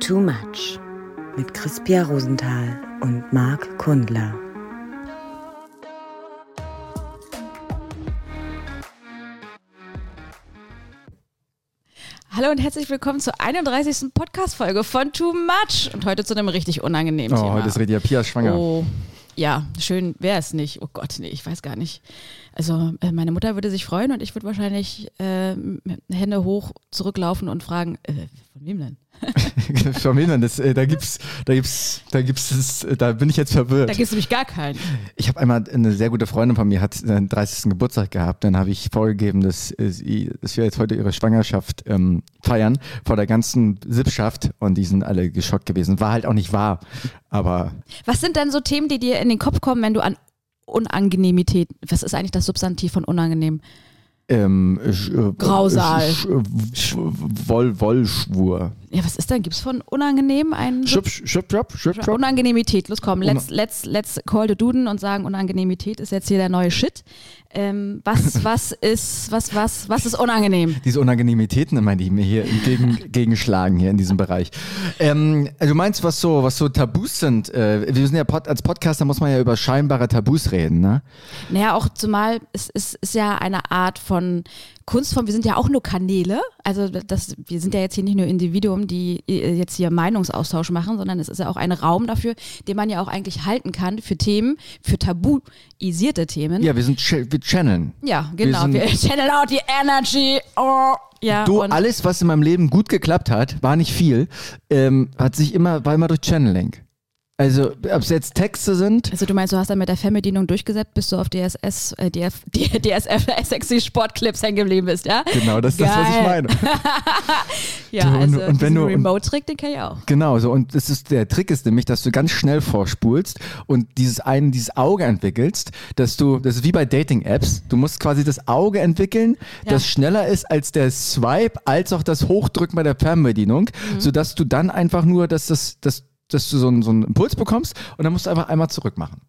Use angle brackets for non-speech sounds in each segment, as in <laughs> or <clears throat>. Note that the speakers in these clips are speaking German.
Too Much mit Crispia Rosenthal und Marc Kundler. Hallo und herzlich willkommen zur 31. Podcast-Folge von Too Much und heute zu einem richtig unangenehmen Oh, Thema. heute ist Redia Pia schwanger. Oh, ja, schön wäre es nicht. Oh Gott, nee, ich weiß gar nicht. Also äh, meine Mutter würde sich freuen und ich würde wahrscheinlich äh, Hände hoch zurücklaufen und fragen, äh, <laughs> von wem denn? Schau mal hin, das, äh, da gibt's, da gibt's, da gibt's, es, äh, da bin ich jetzt Da verwirrt. gibt es nämlich gar keinen. Ich habe einmal eine sehr gute Freundin von mir hat seinen 30. Geburtstag gehabt. Dann habe ich vorgegeben, dass, äh, sie, dass wir jetzt heute ihre Schwangerschaft ähm, feiern vor der ganzen Sippschaft und die sind alle geschockt gewesen. War halt auch nicht wahr, aber Was sind denn so Themen, die dir in den Kopf kommen, wenn du an Unangenemität, was ist eigentlich das Substantiv von unangenehm? Ähm, sch, äh, Grausal. Sch, Woll, Wollschwur. Ja, was ist denn? Gibt es von unangenehm einen Schub, schub, schub, schub. Unangenemität, los komm, let's, let's, let's call the Duden und sagen, Unangenemität ist jetzt hier der neue Shit. Ähm, was, <laughs> was ist, was, was, was ist unangenehm? diese Unangenehmitäten immer, die mir hier entgegen, <laughs> gegenschlagen hier in diesem Bereich. Ähm, also du meinst, was so, was so Tabus sind? Äh, wir sind ja Pod, als Podcaster muss man ja über scheinbare Tabus reden, ne? Naja, auch zumal es ist, ist ja eine Art von Kunstform, wir sind ja auch nur Kanäle, also das, wir sind ja jetzt hier nicht nur Individuen, die äh, jetzt hier Meinungsaustausch machen, sondern es ist ja auch ein Raum dafür, den man ja auch eigentlich halten kann für Themen, für tabuisierte Themen. Ja, wir sind wir channeln. Ja, genau. sind- Wir, <laughs> channel out die Energy. Oh, ja, Du, alles, was in meinem Leben gut geklappt hat, war nicht viel, ähm, hat sich immer, war immer durch Channeling. Also, ob es jetzt Texte sind, also du meinst, du hast dann mit der Fernbedienung durchgesetzt, bis du auf DSS, äh, DF, <laughs> DSF sexy Sportclips hängen geblieben bist, ja? genau, das ist das, was ich Geil. meine. <laughs> Ja, Du, und- also und wenn du- Remote-Trick, den kenn ich auch. Genau, so. Und das ist, der Trick ist nämlich, dass du ganz schnell vorspulst und dieses einen, dieses Auge entwickelst, dass du, das ist wie bei Dating-Apps, du musst quasi das Auge entwickeln, Ja. das schneller ist als der Swipe, als auch das Hochdrücken bei der Fernbedienung, Mhm. sodass du dann einfach nur, dass das, das, dass du so einen, so einen Impuls bekommst und dann musst du einfach einmal zurück machen.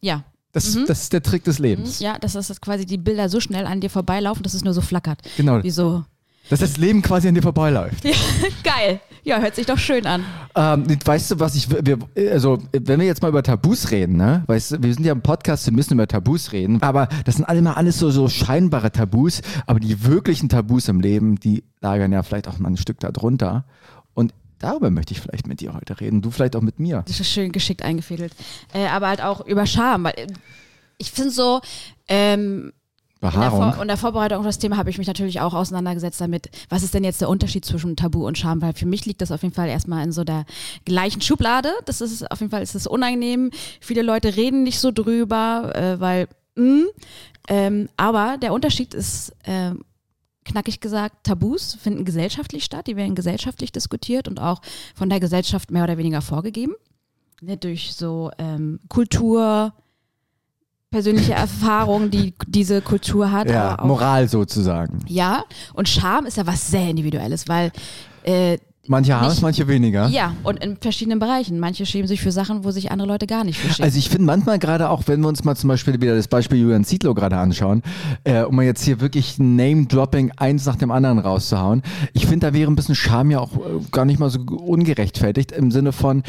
Ja. Das, Mhm. das ist der Trick des Lebens. Ja, dass das quasi die Bilder so schnell an dir vorbeilaufen, dass es nur so flackert. Genau. Wie so. Dass das Leben quasi an dir vorbeiläuft. Ja, <laughs> geil. Ja, hört sich doch schön an. Ähm, weißt du, was ich, wir, also, wenn wir jetzt mal über Tabus reden, ne? Weißt du, wir sind ja im Podcast, wir müssen über Tabus reden, aber das sind alle mal alles so, so scheinbare Tabus, aber die wirklichen Tabus im Leben, die lagern ja vielleicht auch mal ein Stück darunter. Darüber möchte ich vielleicht mit dir heute reden, du vielleicht auch mit mir. Das ist schön geschickt eingefädelt. Äh, aber halt auch über Scham. Weil, äh, ich finde so, ähm, In der, Behaarung. In der Vorbereitung auf das Thema habe ich mich natürlich auch auseinandergesetzt damit, was ist denn jetzt der Unterschied zwischen Tabu und Scham, weil für mich liegt das auf jeden Fall erstmal in so der gleichen Schublade. Das ist auf jeden Fall ist das unangenehm. Viele Leute reden nicht so drüber, äh, weil, mh, ähm, aber der Unterschied ist, ähm, knackig gesagt, Tabus finden gesellschaftlich statt, die werden gesellschaftlich diskutiert und auch von der Gesellschaft mehr oder weniger vorgegeben. Ne, durch so ähm, Kultur, persönliche <laughs> Erfahrungen, die diese Kultur hat. Ja, aber auch, Moral sozusagen. Ja, und Scham ist ja was sehr Individuelles, weil äh, Manche haben es, manche weniger. ja, und in verschiedenen Bereichen. Manche schämen sich für Sachen, wo sich andere Leute gar nicht für schämen. Also ich finde manchmal gerade auch, wenn wir uns mal zum Beispiel wieder das Beispiel Julian Zietlow gerade anschauen, äh, um mal jetzt hier wirklich Name-Dropping eins nach dem anderen rauszuhauen, ich finde, da wäre ein bisschen Scham ja auch äh, gar nicht mal so ungerechtfertigt im Sinne von,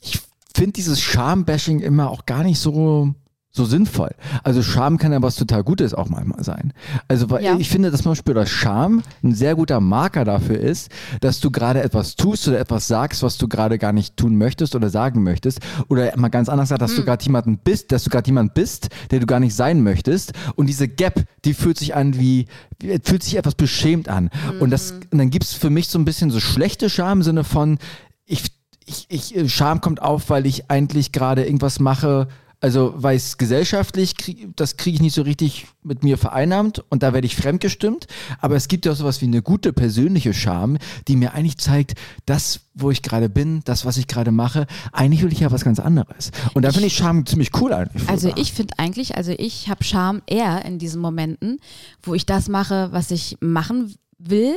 ich finde dieses Scham-Bashing immer auch gar nicht so so sinnvoll. Also Scham kann ja was total Gutes auch manchmal sein. Also weil Ja. ich finde, dass zum Beispiel das Scham ein sehr guter Marker dafür ist, dass du gerade etwas tust oder etwas sagst, was du gerade gar nicht tun möchtest oder sagen möchtest. Oder mal ganz anders gesagt, dass du gerade jemanden bist, dass du gerade jemand bist, der du gar nicht sein möchtest. Und diese Gap, die fühlt sich an wie, wie fühlt sich etwas beschämt an. Und das, und dann gibt's für mich so ein bisschen so schlechte Scham im Sinne von, ich ich, ich, Scham kommt auf, weil ich eigentlich gerade irgendwas mache, also weil es gesellschaftlich, krieg, das kriege ich nicht so richtig mit mir vereinnahmt und da werde ich fremdgestimmt. Aber es gibt ja auch sowas wie eine gute persönliche Scham, die mir eigentlich zeigt, das, wo ich gerade bin, das, was ich gerade mache, eigentlich will ich ja was ganz anderes. Und da finde ich Scham ziemlich cool eigentlich. Also sogar. ich finde eigentlich, also ich habe Scham eher in diesen Momenten, wo ich das mache, was ich machen will,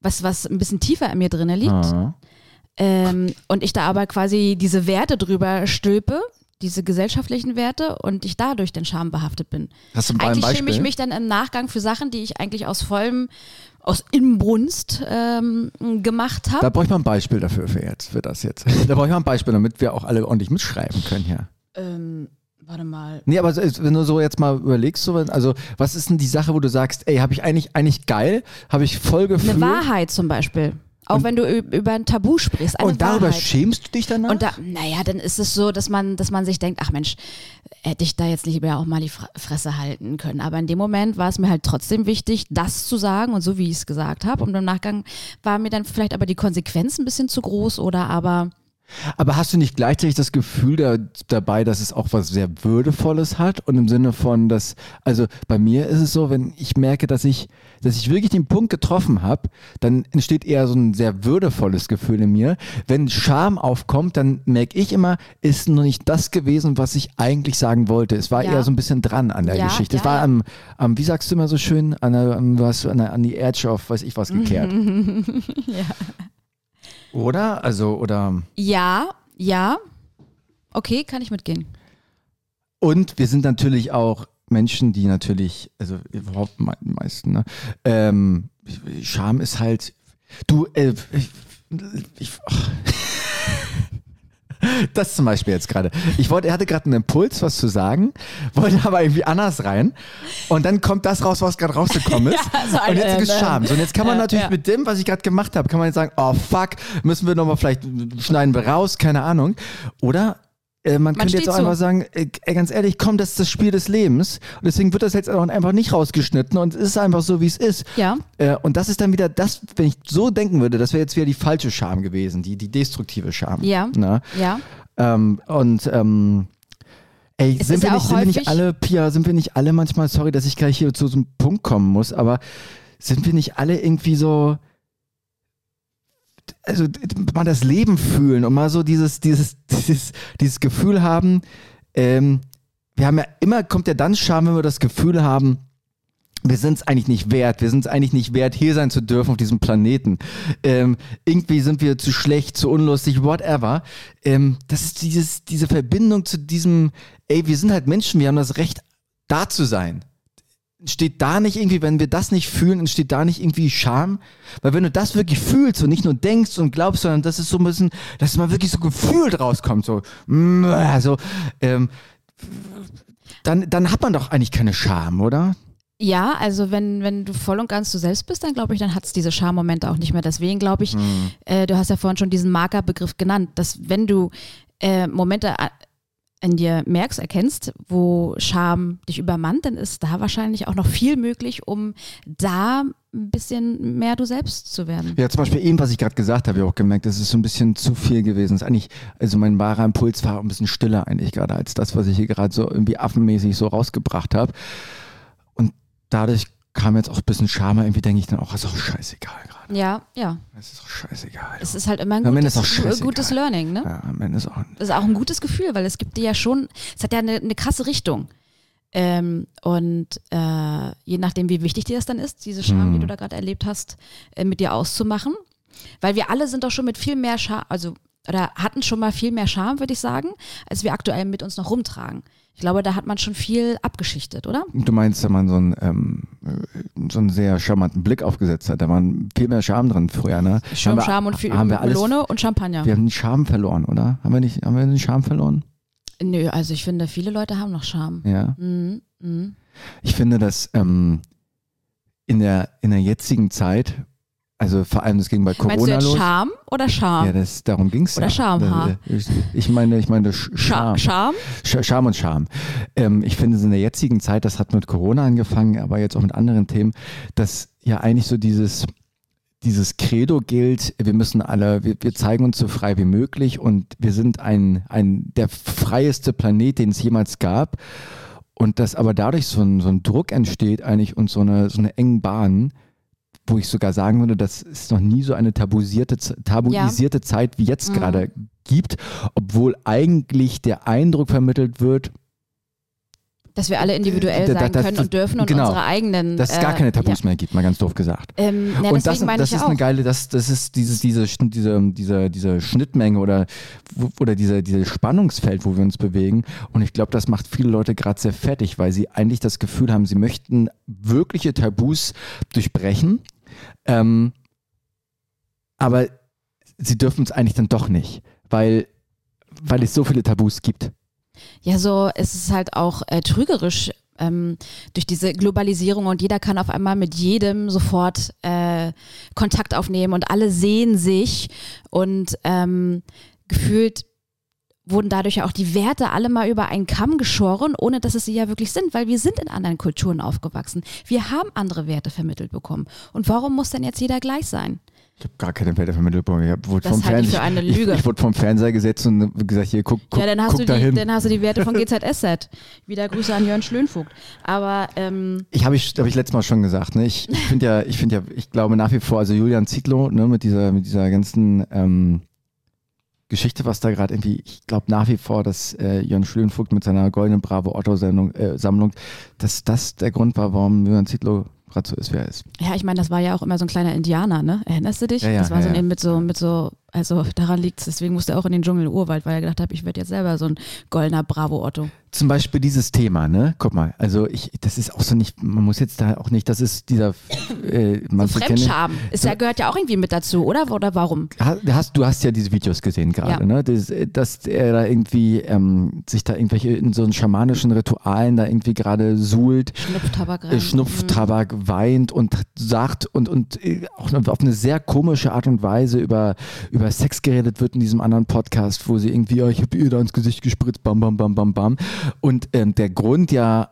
was, was ein bisschen tiefer in mir drinne liegt. Ah. Ähm, und ich da aber quasi diese Werte drüber stülpe, diese gesellschaftlichen Werte und ich dadurch den Scham behaftet bin. Hast du ein Eigentlich Beispiel? schäme ich mich dann im Nachgang für Sachen, die ich eigentlich aus vollem, aus Inbrunst ähm, gemacht Da habe. brauche ich mal ein Beispiel dafür für jetzt, für das jetzt. <laughs> Da brauche ich mal ein Beispiel, damit wir auch alle ordentlich mitschreiben können hier. Ähm, warte mal. Nee, aber wenn du so jetzt mal überlegst, so, also was ist denn die Sache, wo du sagst, ey, habe ich eigentlich eigentlich geil, habe ich voll gefühlt Eine Wahrheit zum Beispiel. Auch wenn du über ein Tabu sprichst. Und darüber Wahrheit. schämst du dich danach? Und da, naja, dann ist es so, dass man, dass man sich denkt, ach Mensch, hätte ich da jetzt nicht mehr auch mal die Fre- Fresse halten können. Aber in dem Moment war es mir halt trotzdem wichtig, das zu sagen und so wie ich es gesagt habe. Und im Nachgang war mir dann vielleicht aber die Konsequenz ein bisschen zu groß oder aber Aber hast du nicht gleichzeitig das Gefühl da, dabei, dass es auch was sehr Würdevolles hat? Und im Sinne von, dass, also bei mir ist es so, wenn ich merke, dass ich, dass ich wirklich den Punkt getroffen habe, dann entsteht eher so ein sehr würdevolles Gefühl in mir. Wenn Scham aufkommt, dann merke ich immer, ist noch nicht das gewesen, was ich eigentlich sagen wollte. Es war Ja. eher so ein bisschen dran an der Ja, Geschichte. es ja, war ja. am, am, wie sagst du immer so schön, an, der, du hast an, der, an die Edge of, weiß ich was, gekehrt. <laughs> <laughs> Oder? Also, oder. ja, ja, okay, kann ich mitgehen. Und wir sind natürlich auch Menschen, die natürlich, also überhaupt die meisten, ne? Ähm, Scham ist halt, du, äh, ich, ich, ach. Das zum Beispiel jetzt gerade. Ich wollte, er hatte gerade einen Impuls, was zu sagen, wollte aber irgendwie anders rein. Und dann kommt das raus, was gerade rausgekommen <laughs> ist. Ja, so und jetzt ist es Scham. So, und jetzt kann man natürlich ja. mit dem, was ich gerade gemacht habe, kann man jetzt sagen, oh fuck, müssen wir nochmal vielleicht schneiden wir raus, keine Ahnung. Oder äh, man, könnte jetzt auch zu. einfach sagen, äh, ganz ehrlich, komm, das ist das Spiel des Lebens. Und deswegen wird das jetzt auch einfach nicht rausgeschnitten und es ist einfach so, wie es ist. Ja. Äh, und das ist dann wieder das, wenn ich so denken würde, das wäre jetzt wieder die falsche Scham gewesen, die, die destruktive Scham. Ja. Na? Ja. Ähm, und ähm, ey, Es sind wir, ja nicht, sind wir nicht alle, Pia, sind wir nicht alle manchmal, sorry, dass ich gleich hier zu so einem Punkt kommen muss, aber sind wir nicht alle irgendwie so, also mal das Leben fühlen und mal so dieses, dieses, <laughs> dieses, dieses Gefühl haben, ähm, wir haben ja immer, kommt ja dann Scham, wenn wir das Gefühl haben, wir sind es eigentlich nicht wert. Wir sind es eigentlich nicht wert, hier sein zu dürfen auf diesem Planeten. Ähm, irgendwie sind wir zu schlecht, zu unlustig, whatever. Ähm, das ist dieses, diese Verbindung zu diesem, ey, wir sind halt Menschen, wir haben das Recht, da zu sein. Steht da nicht irgendwie, wenn wir das nicht fühlen, entsteht da nicht irgendwie Scham? Weil wenn du das wirklich fühlst und nicht nur denkst und glaubst, sondern das ist so ein bisschen, dass mal wirklich so gefühlt rauskommt, so, mm, also, ähm, dann, dann hat man doch eigentlich keine Scham, oder? Ja, also wenn, wenn du voll und ganz du selbst bist, dann glaube ich, dann hat es diese Schammomente auch nicht mehr. Deswegen glaube ich, äh, du hast ja vorhin schon diesen Markerbegriff genannt, dass wenn du äh, Momente in dir merkst, erkennst, wo Scham dich übermannt, dann ist da wahrscheinlich auch noch viel möglich, um da ein bisschen mehr du selbst zu werden. Ja, zum Beispiel eben, was ich gerade gesagt habe, habe ich auch gemerkt, das ist so ein bisschen zu viel gewesen. Das ist eigentlich, also mein wahrer Impuls war ein bisschen stiller eigentlich gerade als das, was ich hier gerade so irgendwie affenmäßig so rausgebracht habe. Und dadurch kam jetzt auch ein bisschen Scham, irgendwie denke ich dann auch, ist auch scheißegal gerade. Ja, ja. Es ist auch scheißegal. Es ist halt immer ein gutes, ist auch gutes Learning, ne? ja, am Ende ist auch. Das ist auch ein gutes Gefühl, weil es gibt dir ja schon, es hat ja eine, eine krasse Richtung. Ähm, und äh, je nachdem, wie wichtig dir das dann ist, diese Scham, die du da gerade erlebt hast, äh, mit dir auszumachen. Weil wir alle sind doch schon mit viel mehr Scham, also oder hatten schon mal viel mehr Scham, würde ich sagen, als wir aktuell mit uns noch rumtragen. Ich glaube, da hat man schon viel abgeschichtet, oder? Du meinst, wenn man so einen, ähm, äh, so einen sehr charmanten Blick aufgesetzt hat, da war viel mehr Scham drin früher, ne? Schirm, Scham und viel haben wir alles, Melone und Champagner. Wir haben den Charme verloren, oder? Haben wir nicht, haben wir den Charme verloren? Nö, also ich finde, viele Leute haben noch Scham. Ja. Mhm. Mhm. Ich finde, dass ähm, in, der, in der jetzigen Zeit, also vor allem das ging bei Meinst du Corona jetzt los. Scham oder Scham? Ja, das, darum ging es Oder ja. Schamhaar? Ich, ich meine, ich meine Sch- Scha Scham. Scham? Sch- Scham und Scham. Ähm, ich finde es in der jetzigen Zeit, das hat mit Corona angefangen, aber jetzt auch mit anderen Themen, dass ja eigentlich so dieses, dieses Credo gilt, wir müssen alle, wir, wir zeigen uns so frei wie möglich und wir sind ein, ein der freieste Planet, den es jemals gab. Und dass aber dadurch so ein, so ein Druck entsteht eigentlich und so eine, so eine engen Bahn, wo ich sogar sagen würde, dass es noch nie so eine tabuisierte, tabuisierte Zeit wie jetzt Mhm. gerade gibt, obwohl eigentlich der Eindruck vermittelt wird, Dass wir alle individuell sein das, können und dürfen und genau, unsere eigenen. Dass es gar keine Tabus ja. mehr gibt, mal ganz doof gesagt. Ähm, na, und das, das ist ja eine auch. geile, das, das ist dieses, diese, diese, diese, diese Schnittmenge oder, oder diese, diese Spannungsfeld, wo wir uns bewegen. Und ich glaube, das macht viele Leute gerade sehr fertig, weil sie eigentlich das Gefühl haben, sie möchten wirkliche Tabus durchbrechen. Ähm, aber sie dürfen es eigentlich dann doch nicht, weil, weil es so viele Tabus gibt. Ja, so es ist halt auch äh, trügerisch ähm, durch diese Globalisierung und jeder kann auf einmal mit jedem sofort äh, Kontakt aufnehmen und alle sehen sich und ähm, gefühlt wurden dadurch ja auch die Werte alle mal über einen Kamm geschoren, ohne dass es sie ja wirklich sind, weil wir sind in anderen Kulturen aufgewachsen. Wir haben andere Werte vermittelt bekommen. Und warum muss denn jetzt jeder gleich sein? Ich habe gar keine Werte vermittelt bekommen. Ich wurde Das vom halte ich Fernseher, für eine Lüge. Ich, ich wurde vom Fernseher gesetzt und gesagt, hier, guck, guck, ja, dann hast, guck du da die, hin. dann hast du die Werte von GZSZ. Wieder Grüße an Jörn Schlönvogt. Aber ähm, Ich habe ich, hab ich letztes Mal schon gesagt, ne? Ich, ich finde ja, ich finde ja, ich glaube nach wie vor, also Julian Zietlow, ne, mit dieser, mit dieser ganzen ähm, Geschichte, was da gerade irgendwie, ich glaube nach wie vor, dass äh, Jörn Schlönvogt mit seiner goldenen Bravo Otto Sammlung, äh, dass das der Grund war, warum Julian Zietlow gerade so ist, wer er ist. ja, ich meine, das war ja auch immer so ein kleiner Indianer, ne? Erinnerst du dich? Ja, ja, das war so ja, ja. ein mit so, mit so, also daran liegt es, deswegen musste er auch in den Dschungel Urwald, weil er gedacht hat, ich werde jetzt selber so ein goldener Bravo Otto. Zum Beispiel dieses Thema, ne? Guck mal, also ich, das ist auch so nicht, man muss jetzt da auch nicht, das ist dieser, <coughs> äh, man So Fremdscham. Ist ja, gehört ja auch irgendwie mit dazu, oder? Oder warum? Ha- Hast, du hast ja diese Videos gesehen gerade, ne? Das, dass er da irgendwie ähm, sich da irgendwelche in so einen schamanischen Ritualen da irgendwie gerade suhlt, Schnupftabak rein. äh, Schnupftabak weint und sagt und, und äh, auch auf eine sehr komische Art und Weise über, über Sex geredet wird in diesem anderen Podcast, wo sie irgendwie, ja, ich habe ihr da ins Gesicht gespritzt, bam, bam, bam, bam, bam. Und ähm, der Grund ja,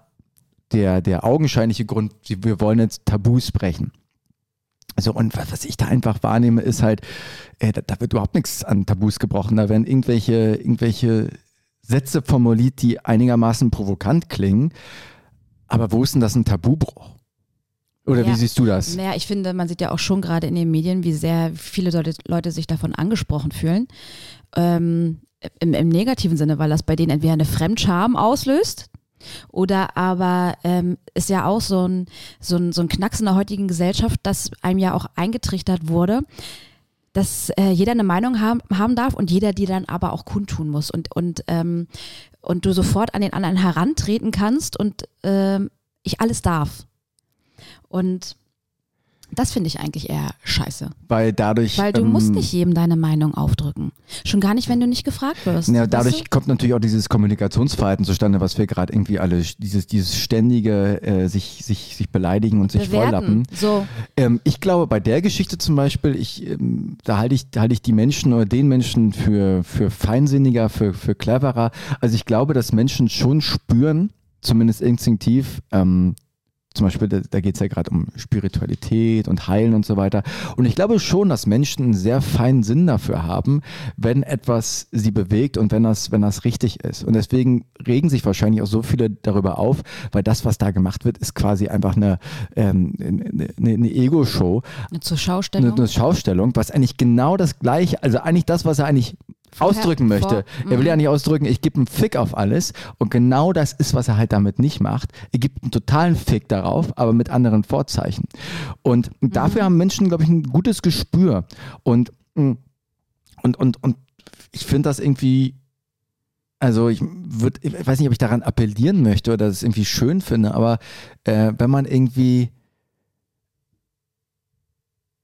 der, der augenscheinliche Grund, wir wollen jetzt Tabus brechen. Also und was, was ich da einfach wahrnehme, ist halt, äh, da, da wird überhaupt nichts an Tabus gebrochen. Da werden irgendwelche, irgendwelche Sätze formuliert, die einigermaßen provokant klingen. Aber wo ist denn das ein Tabubruch? Oder wie Ja. siehst du das? Naja, ich finde, man sieht ja auch schon gerade in den Medien, wie sehr viele Leute, Leute sich davon angesprochen fühlen. Ähm, im, Im negativen Sinne, weil das bei denen entweder eine Fremdscham auslöst oder aber ähm, ist ja auch so ein, so, ein, so ein Knacks in der heutigen Gesellschaft, dass einem ja auch eingetrichtert wurde, dass äh, jeder eine Meinung haben, haben darf und jeder die dann aber auch kundtun muss und, und, ähm, und du sofort an den anderen herantreten kannst und ähm, ich alles darf. Und das finde ich eigentlich eher scheiße. Weil dadurch. Weil du ähm, musst nicht jedem deine Meinung aufdrücken. Schon gar nicht, wenn du nicht gefragt wirst. Ja, weißt dadurch du? kommt natürlich auch dieses Kommunikationsverhalten zustande, was wir gerade irgendwie alle, dieses, dieses ständige äh, sich, sich, sich beleidigen und sich vorlappen. Bewerten. So, Ähm, ich glaube, bei der Geschichte zum Beispiel, ich, ähm, da halte ich, halte ich die Menschen oder den Menschen für, für feinsinniger, für, für cleverer. Also ich glaube, dass Menschen schon spüren, zumindest instinktiv, ähm, zum Beispiel, da, da geht es ja gerade um Spiritualität und Heilen und so weiter. Und ich glaube schon, dass Menschen einen sehr feinen Sinn dafür haben, wenn etwas sie bewegt und wenn das, wenn das richtig ist. Und deswegen regen sich wahrscheinlich auch so viele darüber auf, weil das, was da gemacht wird, ist quasi einfach eine, ähm, eine, eine Ego-Show, eine zur eine, Schaustellung. eine Schaustellung, was eigentlich genau das gleiche, also eigentlich das, was er eigentlich ausdrücken möchte. Er will mhm. ja nicht ausdrücken, ich gebe einen Fick auf alles. Und genau das ist, was er halt damit nicht macht. Er gibt einen totalen Fick darauf, aber mit anderen Vorzeichen. Und dafür Mhm. haben Menschen, glaube ich, ein gutes Gespür. Und, mm, und, und, und ich finde das irgendwie. Also ich würde, ich weiß nicht, ob ich daran appellieren möchte oder das irgendwie schön finde, aber äh, wenn man irgendwie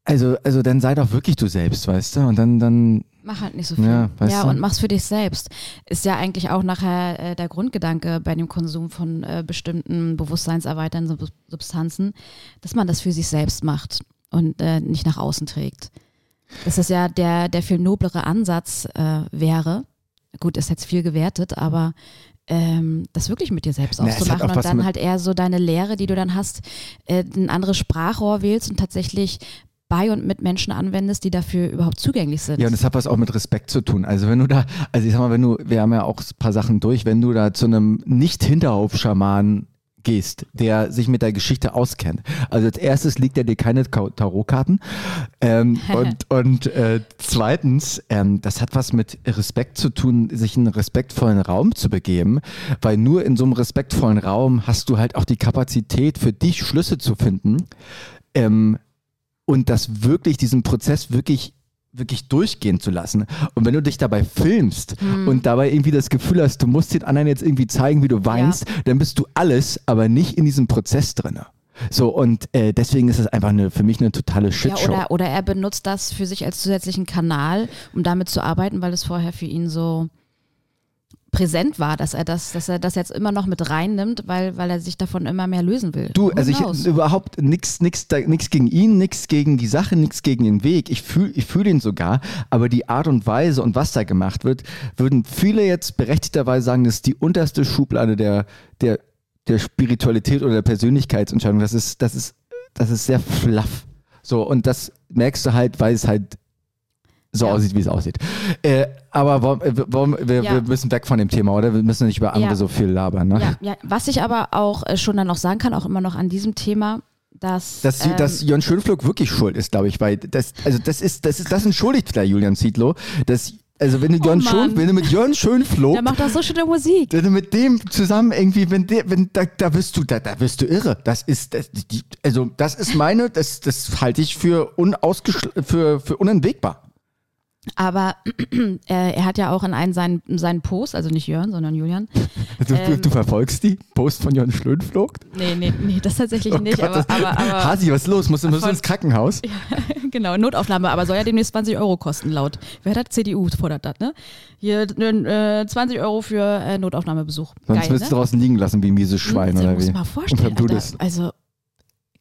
also, also dann sei doch wirklich du selbst, weißt du? Und dann, dann, Mach halt nicht so viel. Ja, Ja, und mach's für dich selbst. Ist ja eigentlich auch nachher äh, der Grundgedanke bei dem Konsum von äh, bestimmten bewusstseinserweiternden Sub- Substanzen, dass man das für sich selbst macht und äh, nicht nach außen trägt. Dass das ja der, der viel noblere Ansatz äh, wäre. Gut, ist jetzt viel gewertet, aber ähm, das wirklich mit dir selbst auszumachen und dann halt eher so deine Lehre, die du dann hast, äh, ein anderes Sprachrohr wählst und tatsächlich bei und mit Menschen anwendest, die dafür überhaupt zugänglich sind. ja, und das hat was auch mit Respekt zu tun. Also wenn du da, also ich sag mal, wenn du, wir haben ja auch ein paar Sachen durch, wenn du da zu einem Nicht-Hinterhof-Schaman gehst, der sich mit der Geschichte auskennt. Also als erstes liegt er dir keine Ka- Tarotkarten ähm, <laughs> und, und äh, zweitens, ähm, das hat was mit Respekt zu tun, sich in einen respektvollen Raum zu begeben, weil nur in so einem respektvollen Raum hast du halt auch die Kapazität für dich Schlüsse zu finden ähm, und das wirklich, diesen Prozess wirklich wirklich durchgehen zu lassen. Und wenn du dich dabei filmst und dabei irgendwie das Gefühl hast, du musst den anderen jetzt irgendwie zeigen, wie du weinst, dann bist du alles, aber nicht in diesem Prozess drinne. So, und äh, deswegen ist es einfach eine, für mich eine totale Ja, Shitshow. oder, oder er benutzt das für sich als zusätzlichen Kanal, um damit zu arbeiten, weil es vorher für ihn so präsent war, dass er das, dass er das jetzt immer noch mit reinnimmt, weil, weil er sich davon immer mehr lösen will. Du, also ich überhaupt nichts nix, nix gegen ihn, nichts gegen die Sache, nichts gegen den Weg. Ich fühle ich fühl ihn sogar, aber die Art und Weise und was da gemacht wird, würden viele jetzt berechtigterweise sagen, das ist die unterste Schublade der, der, der Spiritualität oder der Persönlichkeitsentscheidung. Das ist, das ist, das ist sehr fluff. So, und das merkst du halt, weil es halt so Ja. aussieht, wie es aussieht. Äh, aber warum, äh, warum, wir, Ja. wir müssen weg von dem Thema, oder? Wir müssen nicht über andere Ja. so viel labern, ne? ja, ja, was ich aber auch äh, schon dann noch sagen kann, auch immer noch an diesem Thema, dass, Dass, ähm, dass Jörn Schönflug wirklich schuld ist, glaube ich, weil das, also das ist, das ist, das entschuldigt vielleicht Julian Zietlow, dass, also wenn du Jörn Oh. Schön, wenn du mit Jörn Schönflug, der macht auch so schöne Musik. wenn du mit dem zusammen irgendwie, wenn der, wenn, da, da wirst du, da, da wirst du irre. Das ist, das, die, also das ist meine, das, das halte ich für unausgeschl für, für unentwegbar. Aber äh, er hat ja auch in einen seinen, seinen Post, also nicht Jörn, sondern Julian. <laughs> Du, Ähm. du verfolgst die Post von Jörn Schönflug? Nee, nee, nee, das tatsächlich Oh nicht. Gott, aber, das- aber, aber Hasi, was ist los? Musst du, musst ins Krankenhaus? <laughs> genau, Notaufnahme, aber soll ja demnächst 20 Euro kosten, laut. Wer hat CDU fordert das, ne? Hier äh, 20 Euro für äh, Notaufnahmebesuch. Sonst Geil, wirst ne? du draußen liegen lassen wie ein mieses Schwein, Hm, oder muss wie? mal Und vorstellen. Alter, also,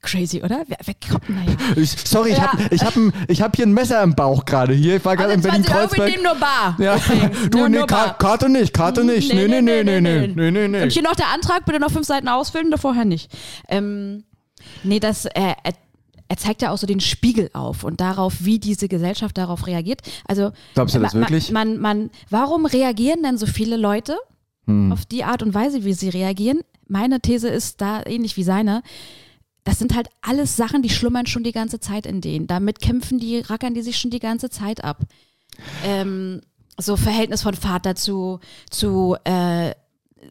crazy, oder? Wer, wer kommt denn da? <laughs> Ich, sorry, ich Ja. habe ich hab, ich hab hier ein Messer im Bauch gerade hier. Ich war gerade in 20 Euro, wir Berlin-Kreuzberg. nehmen nur Bar. Ja. <laughs> Du, nur, nee, nur Bar. Karte nicht, Karte nicht. Nee, nee, nee, nee, nee, nee, nee, nee. Und hier noch der Antrag, bitte noch fünf Seiten ausfüllen, da vorher nicht. Ähm, nee, das, äh, er, zeigt ja auch so den Spiegel auf und darauf, wie diese Gesellschaft darauf reagiert. Also, Glaubst du das ma- wirklich? Man, man, warum reagieren denn so viele Leute Hm. auf die Art und Weise, wie sie reagieren? Meine These ist da ähnlich wie seine. Das sind halt alles Sachen, die schlummern schon die ganze Zeit in denen. Damit kämpfen die, rackern die sich schon die ganze Zeit ab. Ähm, so Verhältnis von Vater zu, zu äh,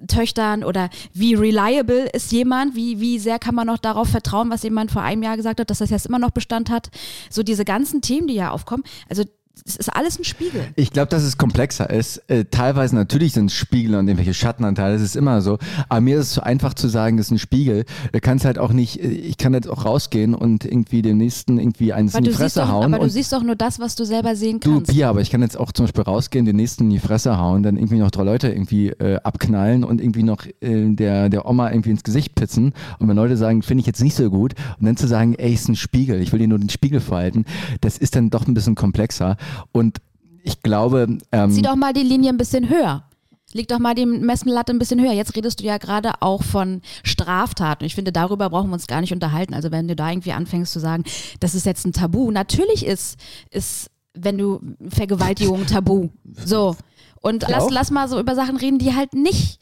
Töchtern oder wie reliable ist jemand, wie, wie sehr kann man noch darauf vertrauen, was jemand vor einem Jahr gesagt hat, dass das jetzt immer noch Bestand hat. So diese ganzen Themen, die ja aufkommen. Also es ist alles ein Spiegel. Ich glaube, dass es komplexer ist. Äh, teilweise natürlich sind es Spiegel und irgendwelche Schattenanteile, das ist immer so. Aber mir ist es so einfach zu sagen, das ist ein Spiegel. Du kannst halt auch nicht, äh, ich kann jetzt auch rausgehen und irgendwie dem nächsten irgendwie eins Aber, in die du Fresse doch, hauen. aber du siehst doch nur das, was du selber sehen Du, kannst. Pia, aber ich kann jetzt auch zum Beispiel rausgehen, den nächsten in die Fresse hauen, dann irgendwie noch drei Leute irgendwie äh, abknallen und irgendwie noch äh, der, der Oma irgendwie ins Gesicht pitzen. Und wenn Leute sagen, finde ich jetzt nicht so gut, und dann zu sagen, ey, ist ein Spiegel, ich will dir nur den Spiegel verhalten, das ist dann doch ein bisschen komplexer. Und ich glaube, ähm, Zieh doch mal die Linie ein bisschen höher. Leg doch mal die Messlatte ein bisschen höher. Jetzt redest du ja gerade auch von Straftaten. Ich finde, darüber brauchen wir uns gar nicht unterhalten. Also wenn du da irgendwie anfängst zu sagen, das ist jetzt ein Tabu. Natürlich ist, ist wenn du Vergewaltigung tabu. So. Und lass, auch? lass mal so über Sachen reden, die halt nicht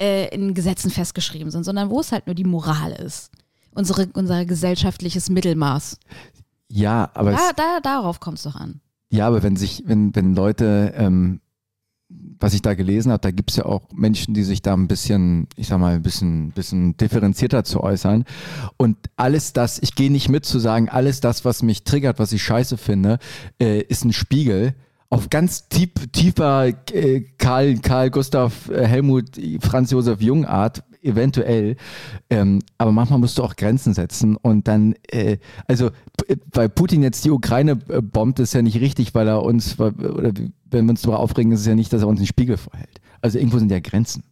äh, in Gesetzen festgeschrieben sind, sondern wo es halt nur die Moral ist. Unsere, unser gesellschaftliches Mittelmaß. ja, aber Da, da, darauf kommt es doch an. Ja, aber wenn sich, wenn, wenn Leute, ähm, was ich da gelesen habe, da gibt es ja auch Menschen, die sich da ein bisschen, ich sag mal, ein bisschen, bisschen differenzierter zu äußern. Und alles das, ich gehe nicht mit zu sagen, alles das, was mich triggert, was ich scheiße finde, äh, ist ein Spiegel. Auf ganz tief, tiefer äh, Karl, Karl Gustav, äh, Helmut, Franz Josef Jung Art, eventuell. Ähm, aber manchmal musst du auch Grenzen setzen und dann, äh, also weil Putin jetzt die Ukraine äh, bombt, ist ja nicht richtig, weil er uns, oder wenn wir uns darüber aufregen, ist es ja nicht, dass er uns den Spiegel vorhält. Also irgendwo sind ja Grenzen.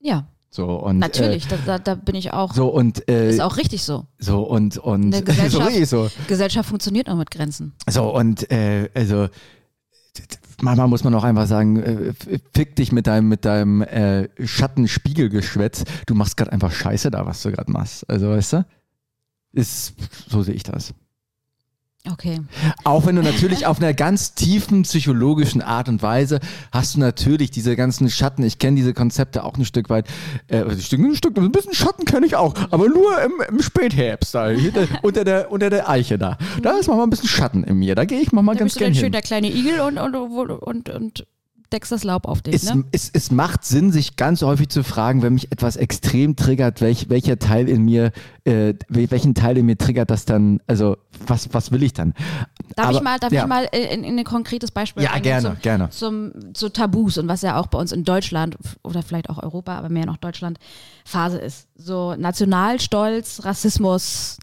Ja, So und natürlich. Da, da, da bin ich auch. Äh, so und äh, Ist auch richtig so. so und und <laughs> so Gesellschaft- so. Gesellschaft funktioniert auch mit Grenzen. So und äh, also manchmal muss man auch einfach sagen, äh, fick dich mit deinem mit deinem äh, Schattenspiegelgeschwätz. Du machst gerade einfach Scheiße da, was du gerade machst. Also weißt du, ist so sehe ich das. Okay. Auch wenn du natürlich auf einer ganz tiefen psychologischen Art und Weise hast du natürlich diese ganzen Schatten. Ich kenne diese Konzepte auch ein Stück weit. Äh, ein, Stück, ein Stück, ein bisschen Schatten kenne ich auch, aber nur im, im Spätherbst, da, hinter, <laughs> unter, der, unter der Eiche da. Da ist manchmal ein bisschen Schatten in mir. Da gehe ich manchmal Da ganz bist du dann gerne schön der kleine Igel und, und, und, und deckst das Laub auf dich, Es, ne? es, es macht Sinn, sich ganz häufig zu fragen, wenn mich etwas extrem triggert, welch, welcher Teil in mir, äh, wel- welchen Teil in mir triggert das dann, also was, was will ich dann? Darf Aber- ich mal, darf ja. ich mal in, in ein konkretes Beispiel Ja, gerne, zum, gerne. Zum, zu Tabus und was ja auch bei uns in Deutschland oder vielleicht auch Europa, aber mehr noch Deutschland Phase ist. So Nationalstolz, Rassismus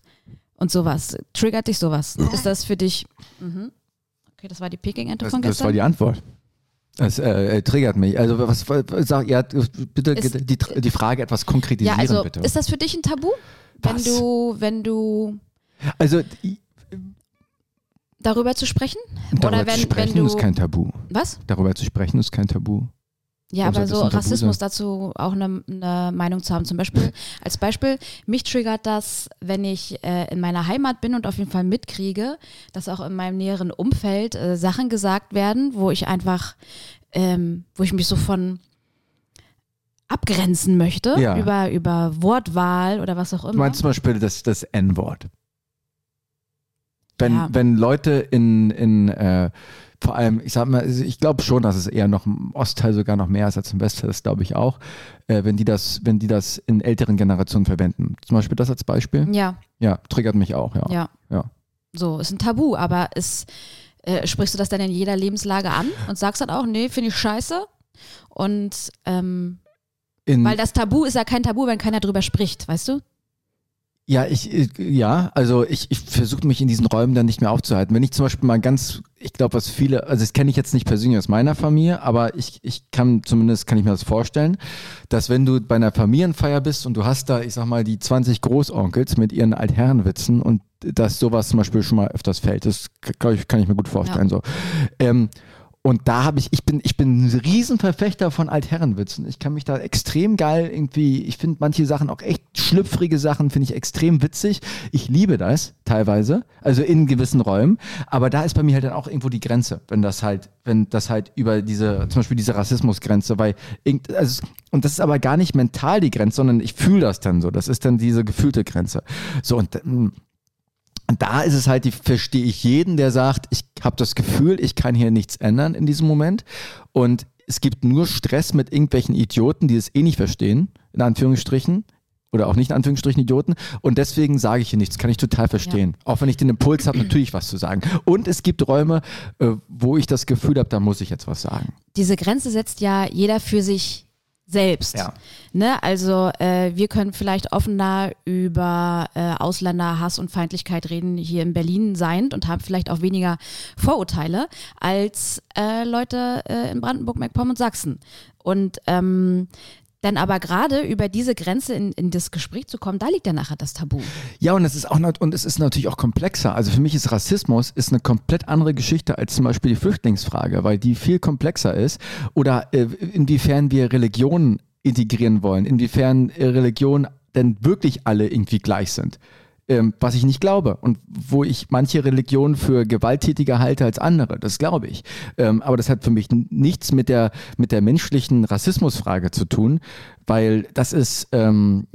und sowas. Triggert dich sowas? Ist das für dich? Mhm. Okay, das war die Peking-Ente Das, von das gestern. war die Antwort. Das äh, äh, triggert mich. Also was, was sag, ja, bitte Ist- die, die Frage etwas ja, konkretisieren, also bitte. ist das für dich ein Tabu? Wenn Was? du, wenn du also darüber zu sprechen? darüber Oder wenn, zu sprechen wenn du ist kein Tabu. was? Darüber zu sprechen ist kein Tabu. Ja, aber so Rassismus dazu auch eine, eine Meinung zu haben. Zum Beispiel, <laughs> als Beispiel, mich triggert das, wenn ich äh, in meiner Heimat bin und auf jeden Fall mitkriege, dass auch in meinem näheren Umfeld äh, Sachen gesagt werden, wo ich einfach, ähm, wo ich mich so von abgrenzen möchte Ja. über, über Wortwahl oder was auch Du immer. meinst zum Beispiel das, das N-Wort. Wenn, Ja. wenn Leute in, in äh, vor allem, ich sag mal, ich glaube schon, dass es eher noch im Ostteil sogar noch mehr ist als im Westteil, das glaube ich auch, äh, wenn die das, wenn die das in älteren Generationen verwenden. Zum Beispiel das als Beispiel. ja, Ja, triggert mich auch, ja. ja. Ja. So, ist ein Tabu, aber ist, äh, sprichst du das dann in jeder Lebenslage an und sagst dann auch, nee, finde ich scheiße. Und ähm, In, Weil das Tabu ist ja kein Tabu, wenn keiner drüber spricht, weißt du? Ja, ich, ich- ja, also ich, ich versuche mich in diesen Räumen dann nicht mehr aufzuhalten. Wenn ich zum Beispiel mal ganz, ich glaube, was viele, also das kenne ich jetzt nicht persönlich aus meiner Familie, aber ich, ich kann zumindest, kann ich mir das vorstellen, dass wenn du bei einer Familienfeier bist und du hast da, ich sag mal, die 20 Großonkels mit ihren Altherrenwitzen und dass sowas zum Beispiel schon mal öfters fällt, das kann ich, kann ich mir gut vorstellen. So. Ähm, und da habe ich, ich bin, ich bin ein Riesenverfechter von Altherrenwitzen. Ich kann mich da extrem geil irgendwie, ich finde manche Sachen auch echt schlüpfrige Sachen, finde ich extrem witzig. Ich liebe das teilweise, also in gewissen Räumen. Aber da ist bei mir halt dann auch irgendwo die Grenze, wenn das halt, wenn das halt über diese, zum Beispiel diese Rassismusgrenze, weil, also, und das ist aber gar nicht mental die Grenze, sondern ich fühle das dann so. Das ist dann diese gefühlte Grenze. So, und und da ist es halt, die verstehe ich jeden, der sagt, ich habe das Gefühl, ich kann hier nichts ändern in diesem Moment. Und es gibt nur Stress mit irgendwelchen Idioten, die es eh nicht verstehen, in Anführungsstrichen. Oder auch nicht in Anführungsstrichen Idioten. Und deswegen sage ich hier nichts. Kann ich total verstehen. Auch wenn ich den Impuls habe, natürlich was zu sagen. Und es gibt Räume, äh, wo ich das Gefühl habe, da muss ich jetzt was sagen. Diese Grenze setzt ja jeder für sich selbst. Ja. Ne? Also äh, wir können vielleicht offener über äh, Ausländerhass und Feindlichkeit reden hier in Berlin seiend und haben vielleicht auch weniger Vorurteile als äh, Leute äh, in Brandenburg, MacPom und Sachsen. Und ähm, dann aber gerade über diese Grenze in, in das Gespräch zu kommen, da liegt ja nachher das Tabu. Ja, und es ist auch und es ist natürlich auch komplexer. Also für mich ist Rassismus ist eine komplett andere Geschichte als zum Beispiel die Flüchtlingsfrage, weil die viel komplexer ist. Oder äh, inwiefern wir Religionen integrieren wollen, inwiefern Religionen denn wirklich alle irgendwie gleich sind. Ähm, was ich nicht glaube und wo ich manche Religionen für gewalttätiger halte als andere, das glaube ich. Ähm, aber das hat für mich nichts mit der, mit der menschlichen Rassismusfrage zu tun, weil das ist, ähm,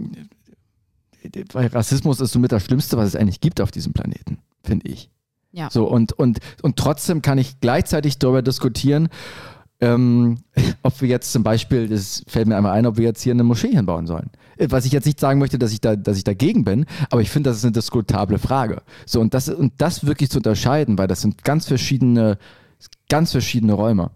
weil Rassismus ist somit das Schlimmste, was es eigentlich gibt auf diesem Planeten, finde ich. Ja. So, und, und, und trotzdem kann ich gleichzeitig darüber diskutieren, ähm, <laughs> ob wir jetzt zum Beispiel, das fällt mir einmal ein, ob wir jetzt hier eine Moschee hinbauen sollen. Äh, Was ich jetzt nicht sagen möchte, dass ich da, dass ich dagegen bin, aber ich finde, das ist eine diskutable Frage. So, und das, und das wirklich zu unterscheiden, weil das sind ganz verschiedene, ganz verschiedene Räume.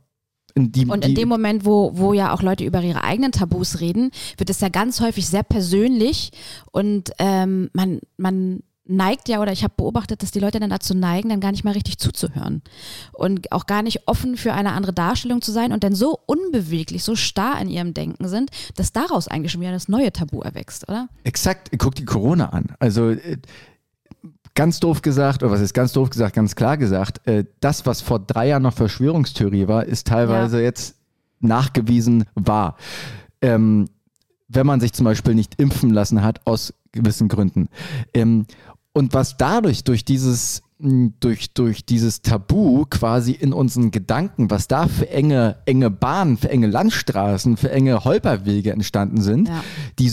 In die, Und in dem Moment, wo, wo ja auch Leute über ihre eigenen Tabus reden, wird es ja ganz häufig sehr persönlich und ähm, man, man neigt ja, oder ich habe beobachtet, dass die Leute dann dazu neigen, dann gar nicht mal richtig zuzuhören und auch gar nicht offen für eine andere Darstellung zu sein und dann so unbeweglich, so starr in ihrem Denken sind, dass daraus eigentlich schon wieder das neue Tabu erwächst, oder? Exakt, guck die Corona an. Also äh, ganz doof gesagt, oder was ist ganz doof gesagt, ganz klar gesagt, äh, das, was vor drei Jahren noch Verschwörungstheorie war, ist teilweise jetzt nachgewiesen wahr. Ähm, wenn man sich zum Beispiel nicht impfen lassen hat, aus gewissen Gründen. Ähm, und was dadurch, durch dieses, mh, durch, durch dieses Tabu quasi in unseren Gedanken, was da für enge, enge Bahnen, für enge Landstraßen, für enge Holperwege entstanden sind, Ja. die,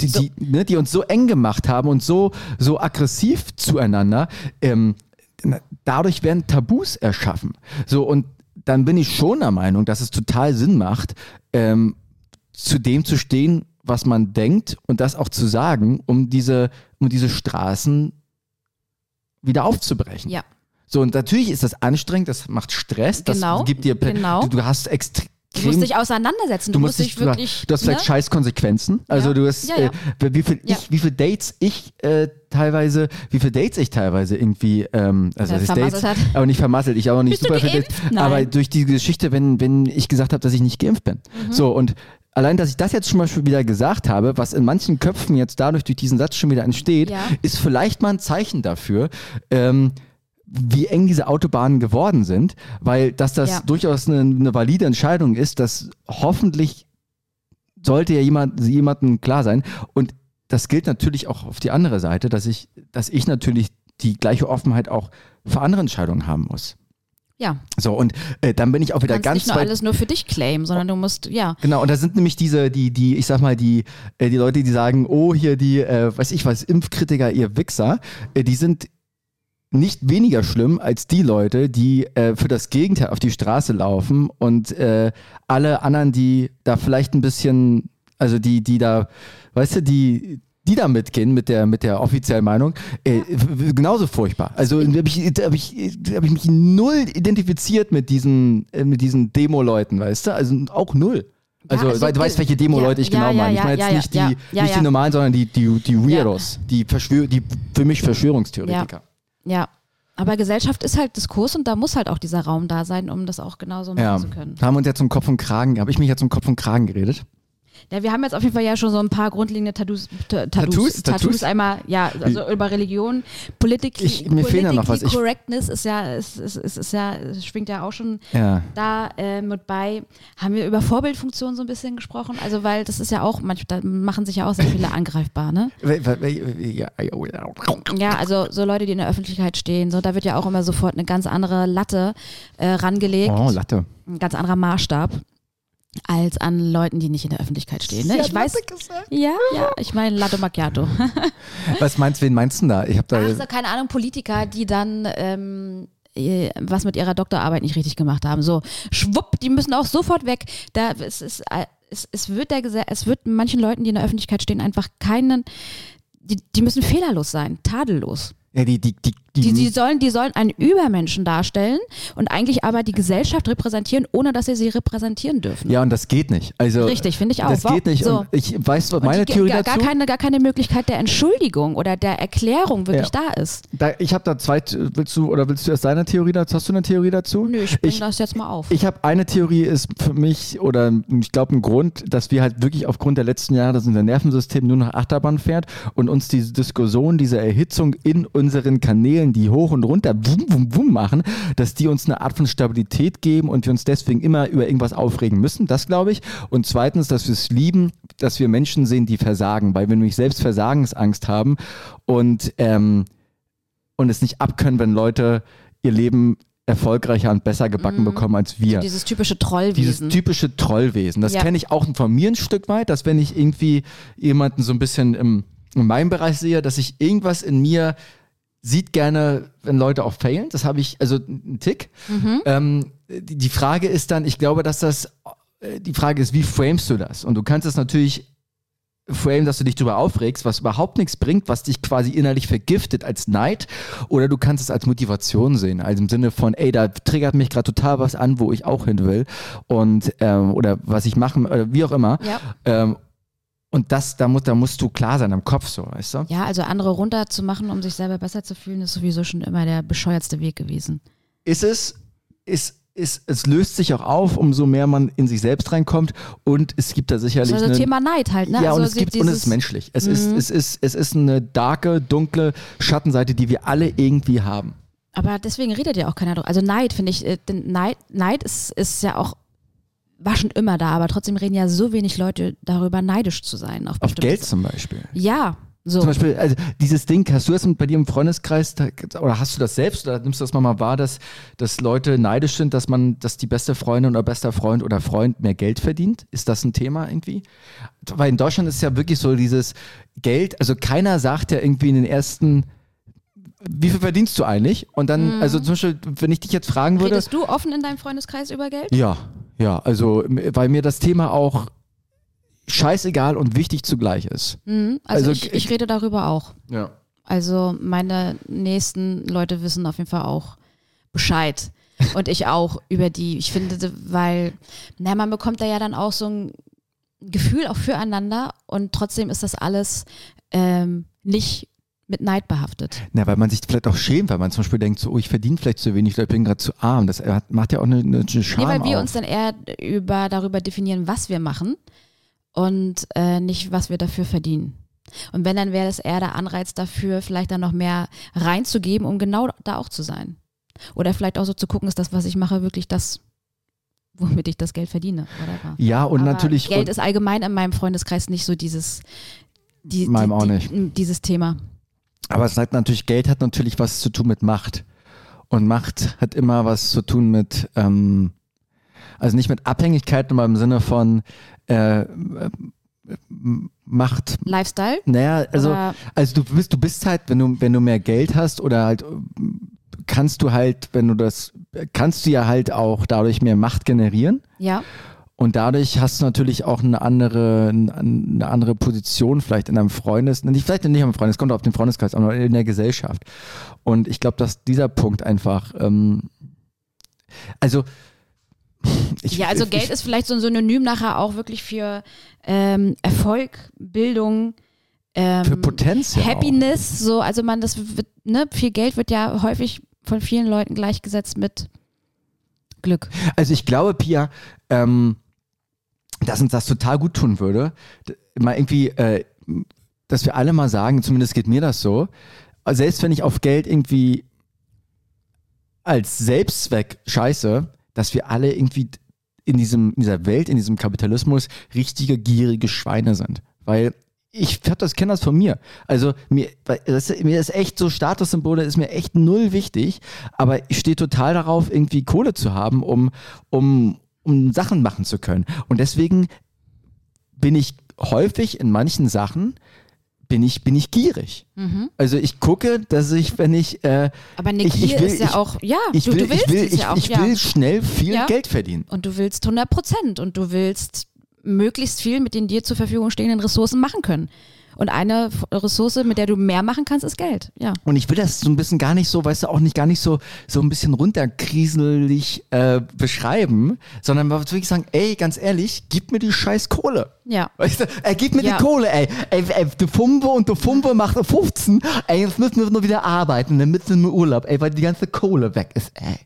die, die, ne, die uns so eng gemacht haben und so, so aggressiv zueinander, ähm, dadurch werden Tabus erschaffen. So, und dann bin ich schon der Meinung, dass es total Sinn macht, ähm, zu dem zu stehen, was man denkt und das auch zu sagen, um diese, um diese Straßen wieder aufzubrechen. Ja. So, und natürlich ist das anstrengend, das macht Stress, das Genau, gibt dir, genau. du, du hast extrem Du musst dich auseinandersetzen. Du, musst dich du, wirklich. du hast vielleicht ne? scheiß Konsequenzen. Also Ja. du hast, Ja, ja. Äh, wie viel Ja. ich, wie viele Dates ich äh, teilweise, wie viele Dates ich teilweise irgendwie, ähm, also Äh, das ist Dates, vermasselt hat. aber nicht vermasselt, ich auch nicht Bist du super viele? Dates, Nein. aber durch die Geschichte, wenn, wenn ich gesagt habe, dass ich nicht geimpft bin. Mhm. So und Allein, dass ich das jetzt schon mal wieder gesagt habe, was in manchen Köpfen jetzt dadurch durch diesen Satz schon wieder entsteht, Ja. ist vielleicht mal ein Zeichen dafür, ähm, wie eng diese Autobahnen geworden sind, weil dass das Ja. durchaus eine, eine valide Entscheidung ist, dass hoffentlich sollte ja jemand, jemandem klar sein. Und das gilt natürlich auch auf die andere Seite, dass ich, dass ich natürlich die gleiche Offenheit auch für andere Entscheidungen haben muss. Ja. So, und äh, dann bin ich auch wieder ganz nicht nur weit. alles nur für dich claimen, sondern du musst, ja. Genau, und da sind nämlich diese, die, die, ich sag mal, die, äh, die Leute, die sagen, oh, hier die, äh, weiß ich was, Impfkritiker, ihr Wichser, äh, die sind nicht weniger schlimm als die Leute, die äh, für das Gegenteil auf die Straße laufen und äh, alle anderen, die da vielleicht ein bisschen, also die, die da, weißt du, die, die da mitgehen mit der, mit der offiziellen Meinung, äh, genauso furchtbar. Also da habe ich, hab ich, hab ich mich null identifiziert mit diesen, äh, mit diesen Demo-Leuten, weißt du? Also auch null. Also, also weil du weißt, welche Demo-Leute ich ja, genau ja, meine. Ich ja, meine jetzt ja, ja, nicht, die, ja, ja, nicht die ja. normalen, sondern die, die, die Weirdos, die, Verschwör die für mich Verschwörungstheoretiker. Ja. Aber Gesellschaft ist halt Diskurs und da muss halt auch dieser Raum da sein, um das auch genauso machen Ja, zu können. haben wir uns jetzt um Kopf und Kragen, habe ich mich jetzt um Kopf und Kragen geredet? Ja, wir haben jetzt auf jeden Fall ja schon so ein paar grundlegende Tattoos, Ta- Tattoos, Tattoos? Tattoos, einmal, ja, also über Religion, Politically, Ich- mir fehlen ja noch was. Correctness ist ja, ist, ist, ist, ist ja, es schwingt ja auch schon Ja. da äh, mit bei. Haben wir über Vorbildfunktion so ein bisschen gesprochen? Also, weil das ist ja auch, manchmal da machen sich ja auch sehr viele angreifbar, ne? <laughs> Ja, Ja, also so Leute, die in der Öffentlichkeit stehen, so, da wird ja auch immer sofort eine ganz andere Latte äh, rangelegt, Oh, Latte. ein ganz anderer Maßstab als an Leuten, die nicht in der Öffentlichkeit stehen. Ne? Ich weiß, ja, ja, ich meine Latte Macchiato. <laughs> Was meinst du, wen meinst du denn da? Ich habe da. Ach so, keine Ahnung, Politiker, die dann ähm, äh, was mit ihrer Doktorarbeit nicht richtig gemacht haben. So, schwupp, die müssen auch sofort weg. Da, es, ist, äh, es, es, wird der, Gese- es wird manchen Leuten, die in der Öffentlichkeit stehen, einfach keinen, die, die müssen fehlerlos sein, tadellos. ja, die, die, die, die, Die, sollen, die sollen einen Übermenschen darstellen und eigentlich aber die Gesellschaft repräsentieren, ohne dass sie sie repräsentieren dürfen. ja, und das geht nicht. Also, Richtig, finde ich auch. Das Wow. geht nicht. So. Und ich weiß, was meine die, Theorie gar, dazu. gar, keine, gar keine Möglichkeit der Entschuldigung oder der Erklärung wirklich Ja. da ist. Da, ich habe da zwei. Willst du oder willst du erst deine Theorie dazu? Hast du eine Theorie dazu? Nö, ich bring Ich- das jetzt mal auf. Ich habe eine Theorie, ist für mich, oder ich glaube ein Grund, dass wir halt wirklich aufgrund der letzten Jahre, dass unser Nervensystem nur noch Achterbahn fährt und uns diese Diskussion, diese Erhitzung in unseren Kanälen, die hoch und runter wum, wum, wum machen, dass die uns eine Art von Stabilität geben und wir uns deswegen immer über irgendwas aufregen müssen. Das glaube ich. Und zweitens, dass wir es lieben, dass wir Menschen sehen, die versagen, weil wir nämlich selbst Versagensangst haben und, ähm, und es nicht abkönnen, wenn Leute ihr Leben erfolgreicher und besser gebacken bekommen als wir. Dieses typische Dieses Trollwesen. typische Trollwesen. Das Ja. kenne ich auch von mir ein Stück weit, dass wenn ich irgendwie jemanden so ein bisschen im, in meinem Bereich sehe, dass ich irgendwas in mir sieht gerne, wenn Leute auch failen. Das habe ich, also ein Tick. Mhm. Ähm, die, die Frage ist dann, ich glaube, dass das, äh, die Frage ist, wie framest du das? Und du kannst es natürlich frame, dass du dich darüber aufregst, was überhaupt nichts bringt, was dich quasi innerlich vergiftet als Neid, oder du kannst es als Motivation sehen, also im Sinne von, ey, da triggert mich gerade total was an, wo ich auch hin will und ähm, oder was ich machen, oder wie auch immer. Ja. Ähm, und das, da, muss, da musst du klar sein am Kopf so, weißt du? ja, also andere runterzumachen, um sich selber besser zu fühlen, ist sowieso schon immer der bescheuertste Weg gewesen. ist es, ist, ist, es löst sich auch auf, umso mehr man in sich selbst reinkommt und es gibt da sicherlich Also eine, Thema Neid halt, ne? ja, also und es gibt, und es ist menschlich. Es ist, es ist, es ist eine darke, dunkle Schattenseite, die wir alle irgendwie haben. Aber deswegen redet ja auch keiner drüber. Also Neid, finde ich, äh, Neid, Neid ist, ist ja auch, war schon immer da, aber trotzdem reden ja so wenig Leute darüber, neidisch zu sein. Auf, Auf Geld zum Beispiel. Ja, So. Zum Beispiel, also dieses Ding, hast du das bei dir im Freundeskreis da- oder hast du das selbst oder nimmst du das mal wahr, dass, dass Leute neidisch sind, dass man, dass die beste Freundin oder bester Freund oder Freund mehr Geld verdient? Ist das ein Thema irgendwie? Weil in Deutschland ist ja wirklich so dieses Geld, also keiner sagt ja irgendwie in den ersten, wie viel verdienst du eigentlich? Und dann, also zum Beispiel, wenn ich dich jetzt fragen würde. Redest du offen in deinem Freundeskreis über Geld? Ja, ja, also weil mir das Thema auch scheißegal und wichtig zugleich ist. Mhm. Also, Also, ich, ich rede darüber auch. Ja. Also meine nächsten Leute wissen auf jeden Fall auch Bescheid. <laughs> Und ich auch über die, ich finde, weil, na, man bekommt da ja dann auch so ein Gefühl auch füreinander und trotzdem ist das alles ähm, nicht mit Neid behaftet. Na, weil man sich vielleicht auch schämt, weil man zum Beispiel denkt, so, oh, ich verdiene vielleicht zu wenig oder ich bin gerade zu arm. Das hat, macht ja auch eine, eine Scham Nee, weil wir auf. uns dann eher über, darüber definieren, was wir machen und äh, nicht, was wir dafür verdienen. Und wenn, dann wäre es eher der Anreiz dafür, vielleicht dann noch mehr reinzugeben, um genau da auch zu sein. Oder vielleicht auch so zu gucken, ist das, was ich mache, wirklich das, womit ich das Geld verdiene. Whatever. ja, und Aber natürlich. Geld ist allgemein in meinem Freundeskreis nicht so dieses, die, Meinem die, auch die, nicht. dieses Thema. Aber es hat natürlich, Geld hat natürlich was zu tun mit Macht. Und Macht hat immer was zu tun mit, ähm, also nicht mit Abhängigkeit, aber im Sinne von äh, äh, Macht. Lifestyle? Naja, also. Oder- Also du bist, du bist halt, wenn du, wenn du mehr Geld hast oder halt kannst du halt, wenn du das, kannst du ja halt auch dadurch mehr Macht generieren. Ja. Und dadurch hast du natürlich auch eine andere, eine andere Position vielleicht in einem Freundes, nicht vielleicht nicht im Freundes, kommt auf den Freundeskreis, aber in der Gesellschaft. Und ich glaube, dass dieser Punkt einfach, ähm, also ich, Ja, also ich, Geld ist vielleicht so ein Synonym nachher auch wirklich für ähm, Erfolg, Bildung, ähm, für Potenz ja auch. Happiness, so, also man, das wird, ne, viel Geld wird ja häufig von vielen Leuten gleichgesetzt mit Glück. Also ich glaube, Pia, ähm, dass uns das total gut tun würde, mal irgendwie, äh, dass wir alle mal sagen, zumindest geht mir das so, selbst wenn ich auf Geld irgendwie als Selbstzweck scheiße, dass wir alle irgendwie in, diesem, in dieser Welt, in diesem Kapitalismus richtige gierige Schweine sind. Weil ich hab das, kenne das von mir. Also mir, das, mir ist echt so Statussymbole ist mir echt null wichtig, aber ich stehe total darauf, irgendwie Kohle zu haben, um, um, um Sachen machen zu können. Und deswegen bin ich häufig in manchen Sachen bin ich, bin ich gierig. Also ich gucke, dass ich, wenn ich äh, Aber eine ich, ich Gier will, ist ja ich, auch, ja, ich du, will, du willst ich will, ich, ja auch, ich ja. will schnell viel Ja. Geld verdienen. Und du willst 100 Prozent und du willst möglichst viel mit den dir zur Verfügung stehenden Ressourcen machen können. Und eine Ressource, mit der du mehr machen kannst, ist Geld. Ja. Und ich will das so ein bisschen gar nicht so, weißt du, auch nicht gar nicht so, so ein bisschen runterkrieselig äh, beschreiben, sondern wirklich sagen, ey, ganz ehrlich, gib mir die scheiß Kohle. Ja. Weißt du, ey, gib mir Ja. die Kohle, ey. ey, ey die Fumpe und die Fumpe macht 15. Ey, jetzt müssen wir nur wieder arbeiten, dann müssen wir im Urlaub, ey, weil die ganze Kohle weg ist, ey.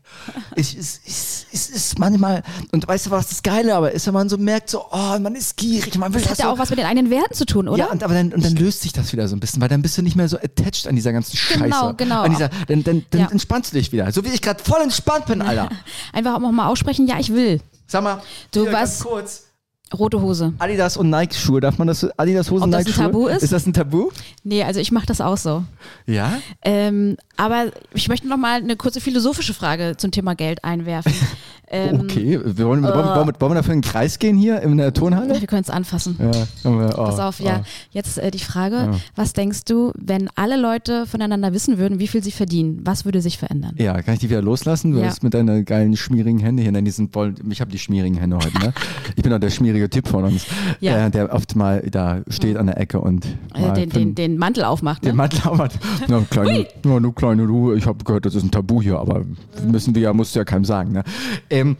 Es ist, ist manchmal, und weißt du, was das Geile aber ist, wenn man so merkt, so, oh, man ist gierig, man will Das das, hat ja so, auch was mit den eigenen Werten zu tun, oder? ja, und, aber dann, und dann löst sich das wieder so ein bisschen, weil dann bist du nicht mehr so attached an dieser ganzen Scheiße. Genau, genau. An dieser, dann dann, dann Ja. entspannst du dich wieder. So wie ich gerade voll entspannt bin, Alter. <laughs> Einfach auch mal aussprechen, ja, ich will. Sag mal, Du, ganz kurz. Rote Hose. Adidas und Nike-Schuhe, darf man das, Adidas Hosen, Ob das ein Nike-Schuhe? Tabu ist? Ist das ein Tabu? Nee, also ich mache das auch so. Ja? Ähm, aber ich möchte noch mal eine kurze philosophische Frage zum Thema Geld einwerfen. <laughs> ähm, Okay, wir wollen, wollen, wollen, wir- wollen wir dafür in den Kreis gehen hier in der Turnhalle? Wir können es anfassen. Ja, oh, Pass auf, ja. oh. Jetzt äh, die Frage, was denkst du, wenn alle Leute voneinander wissen würden, wie viel sie verdienen, was würde sich verändern? Ja, kann ich die wieder loslassen? Du Ja. hast mit deinen geilen schmierigen Hände hier. Nein, die sind voll, ich habe die schmierigen Hände heute, ne? <laughs> Ich bin doch der schmierige Typ von uns, Ja. äh, der oft mal da steht an der Ecke und Äh, den, den, den Mantel aufmacht, ne? Den Mantel mal. <laughs> Na, kleine, du kleine du, ich habe gehört, das ist ein Tabu hier, aber müssen wir ja, musst du ja keinem sagen. Ne? Ähm,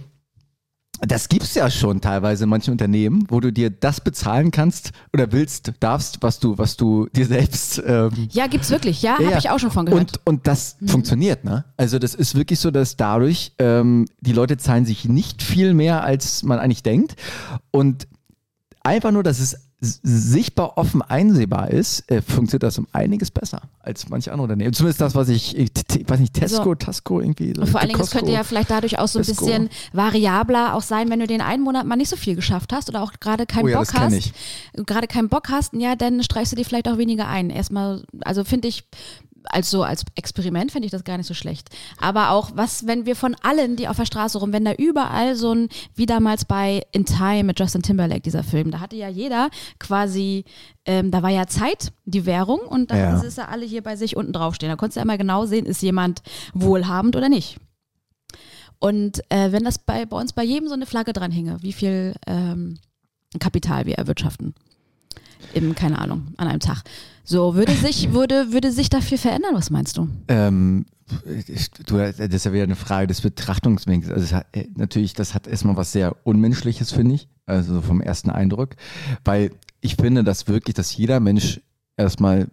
das gibt's ja schon teilweise in manchen Unternehmen, wo du dir das bezahlen kannst oder willst, darfst, was du, was du dir selbst ähm, ja, gibt's wirklich. Ja, ja, habe ja. ich auch schon von gehört. Und, und das funktioniert, ne? Also das ist wirklich so, dass dadurch ähm, die Leute zahlen sich nicht viel mehr, als man eigentlich denkt. Und einfach nur, dass es sichtbar offen einsehbar ist, äh, funktioniert das um einiges besser als manche andere Unternehmen. Zumindest das, was ich, ich, ich weiß nicht, Tesco, Also- Tasco irgendwie. so, Und vor allen Dingen, es könnte ja vielleicht dadurch auch so ein Tesco. bisschen variabler auch sein, wenn du den einen Monat mal nicht so viel geschafft hast oder auch gerade keinen Oh ja, Bock hast. Gerade keinen Bock hast, ja, dann streichst du dir vielleicht auch weniger ein. Erstmal, also finde ich, als so als Experiment finde ich das gar nicht so schlecht. Aber auch was, wenn wir von allen, die auf der Straße rum, wenn da überall so ein, wie damals bei In Time mit Justin Timberlake, dieser Film, da hatte ja jeder quasi, ähm, da war ja Zeit, die Währung, und da Ja. es ja alle hier bei sich unten draufstehen. Da konntest du ja immer genau sehen, ist jemand wohlhabend oder nicht. Und äh, wenn das bei, bei uns bei jedem so eine Flagge dran hinge, wie viel ähm, Kapital wir erwirtschaften, im, keine Ahnung, an einem Tag. So, würde sich, würde, würde sich dafür verändern, was meinst du? Ähm, ich, du, das ist ja wieder eine Frage des Betrachtungswinkels. Also hat, äh, natürlich, das hat erstmal was sehr Unmenschliches, finde ich, also so vom ersten Eindruck, weil ich finde, dass wirklich, dass jeder Mensch erstmal,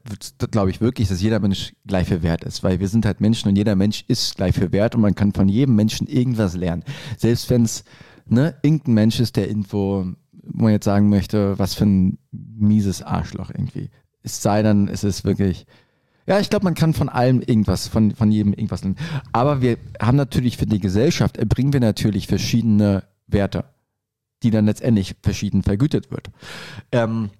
glaube ich wirklich, dass jeder Mensch gleich viel wert ist, weil wir sind halt Menschen und jeder Mensch ist gleich viel wert und man kann von jedem Menschen irgendwas lernen. Selbst wenn es ne, irgendein Mensch ist, der irgendwo, wo man jetzt sagen möchte, was für ein mieses Arschloch irgendwie. Es sei dann, es ist wirklich, ja, ich glaube, man kann von allem irgendwas, von, von jedem irgendwas lernen. Aber wir haben natürlich für die Gesellschaft, erbringen wir natürlich verschiedene Werte, die dann letztendlich verschieden vergütet wird. Ähm,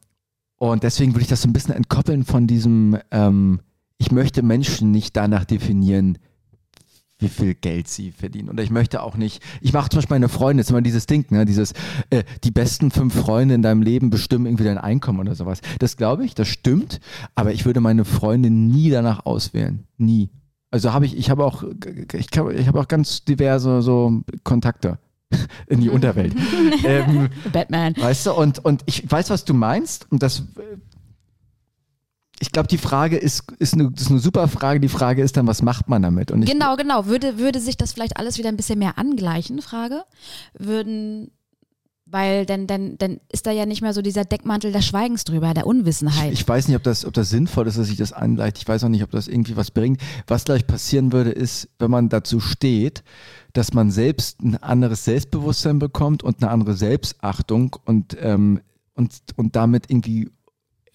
und deswegen würde ich das so ein bisschen entkoppeln von diesem, ähm, ich möchte Menschen nicht danach definieren, wie viel Geld sie verdienen. Und ich möchte auch nicht, ich mache zum Beispiel meine Freunde, ist immer dieses Ding, ne, dieses, äh, die besten fünf Freunde in deinem Leben bestimmen irgendwie dein Einkommen oder sowas. Das glaube ich, das stimmt, aber ich würde meine Freunde nie danach auswählen. Nie. Also habe ich, ich habe auch, ich, ich habe auch ganz diverse so Kontakte <laughs> in die <laughs> Unterwelt. <laughs> ähm, Batman. Weißt du, und, und ich weiß, was du meinst. Und das, ich glaube, die Frage ist, ist, eine, das ist eine super Frage. Die Frage ist dann, was macht man damit? Und ich, Genau, genau. Würde, würde sich das vielleicht alles wieder ein bisschen mehr angleichen, Frage? Würden, weil dann, dann, dann ist da ja nicht mehr so dieser Deckmantel des Schweigens drüber, der Unwissenheit. Ich weiß nicht, ob das, ob das sinnvoll ist, dass sich das angleicht. Ich weiß auch nicht, ob das irgendwie was bringt. Was gleich passieren würde, ist, wenn man dazu steht, dass man selbst ein anderes Selbstbewusstsein bekommt und eine andere Selbstachtung und, ähm, und, und damit irgendwie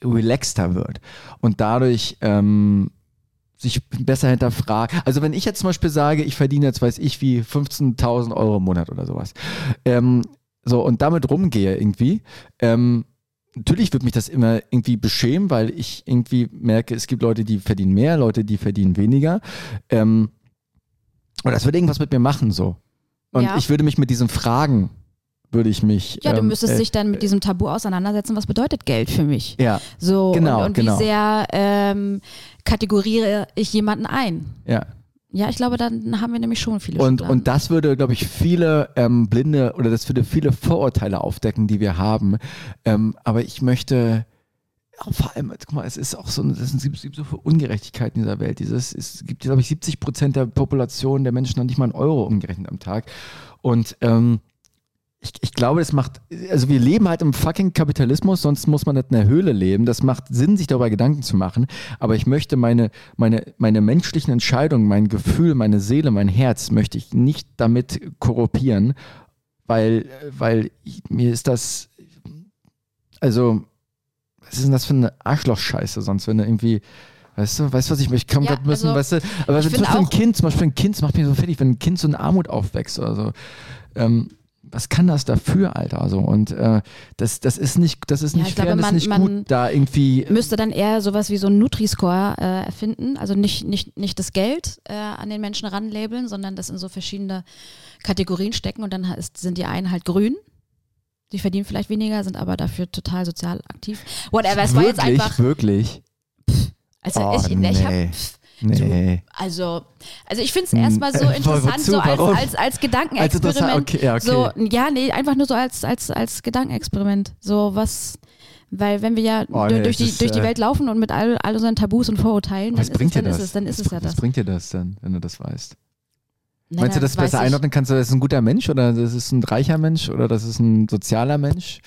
relaxter wird. Und dadurch ähm, sich besser hinterfragt. Also wenn ich jetzt zum Beispiel sage, ich verdiene jetzt, weiß ich wie, 15.000 Euro im Monat oder sowas. Ähm, so, und damit rumgehe irgendwie, ähm, natürlich wird mich das immer irgendwie beschämen, weil ich irgendwie merke, es gibt Leute, die verdienen mehr, Leute, die verdienen weniger. Ähm, und das würde irgendwas mit mir machen so. Und Ja. ich würde mich mit diesen Fragen, würde ich mich. ja, du ähm, müsstest äh, dich dann mit diesem Tabu auseinandersetzen, was bedeutet Geld für mich? Ja, So, Genau, und, und genau. wie sehr ähm, kategoriere ich jemanden ein? ja. Ja, ich glaube, dann haben wir nämlich schon viele Und, Schubladen. und das würde, glaube ich, viele ähm, blinde oder das würde viele Vorurteile aufdecken, die wir haben. Ähm, aber ich möchte auch vor allem, guck mal, es ist auch so, es gibt so viele Ungerechtigkeiten in dieser Welt. Dieses, es gibt, glaube ich, 70 Prozent der Population der Menschen noch nicht mal einen Euro umgerechnet am Tag. Und ähm, ich, ich glaube, es macht, also wir leben halt im fucking Kapitalismus, sonst muss man nicht in der Höhle leben. Das macht Sinn, sich darüber Gedanken zu machen. Aber ich möchte meine, meine, meine menschlichen Entscheidungen, mein Gefühl, meine Seele, mein Herz, möchte ich nicht damit korruptieren, weil, weil ich, mir ist das, also, was ist denn das für eine Arschlochscheiße sonst, wenn du irgendwie, Weißt du, weißt du, was ich, ich kann Ja, gerade müssen, also, weißt du, aber zum Beispiel ein Kind, zum Beispiel ein Kind, das macht mich so fertig, wenn ein Kind so in Armut aufwächst oder so. Ähm, was kann das dafür, Alter? So, und äh, das, das ist nicht, das ist Ja, nicht ich fair, glaube, das ist nicht gut, da irgendwie. müsste dann eher sowas wie so ein Nutri-Score äh, erfinden. Also nicht, nicht, nicht das Geld äh, an den Menschen ranlabeln, sondern das in so verschiedene Kategorien stecken und dann ist, sind die einen halt grün. Die verdienen vielleicht weniger, sind aber dafür total sozial aktiv. Whatever, es war jetzt wirklich, einfach. wirklich. Also Oh, ich, ich nee. Nee. also, also ich finde es erstmal so Äh, interessant, so als, als, als Also Gedankenexperiment. das, okay, ja, okay. So, ja, nee, einfach nur so als, als, als Gedankenexperiment. So was, weil wenn wir ja Oh, du- nee, durch, die, ist, durch die äh, Welt laufen und mit all, all unseren Tabus und Vorurteilen, dann, was ist, bringt es, dir dann das? ist es, dann ist was, es ja was das. bringt dir das denn, wenn du das weißt? Na, Meinst du, dann das besser ich- einordnen kannst? Du, das ist ein guter Mensch oder das ist ein reicher Mensch oder das ist ein sozialer Mensch?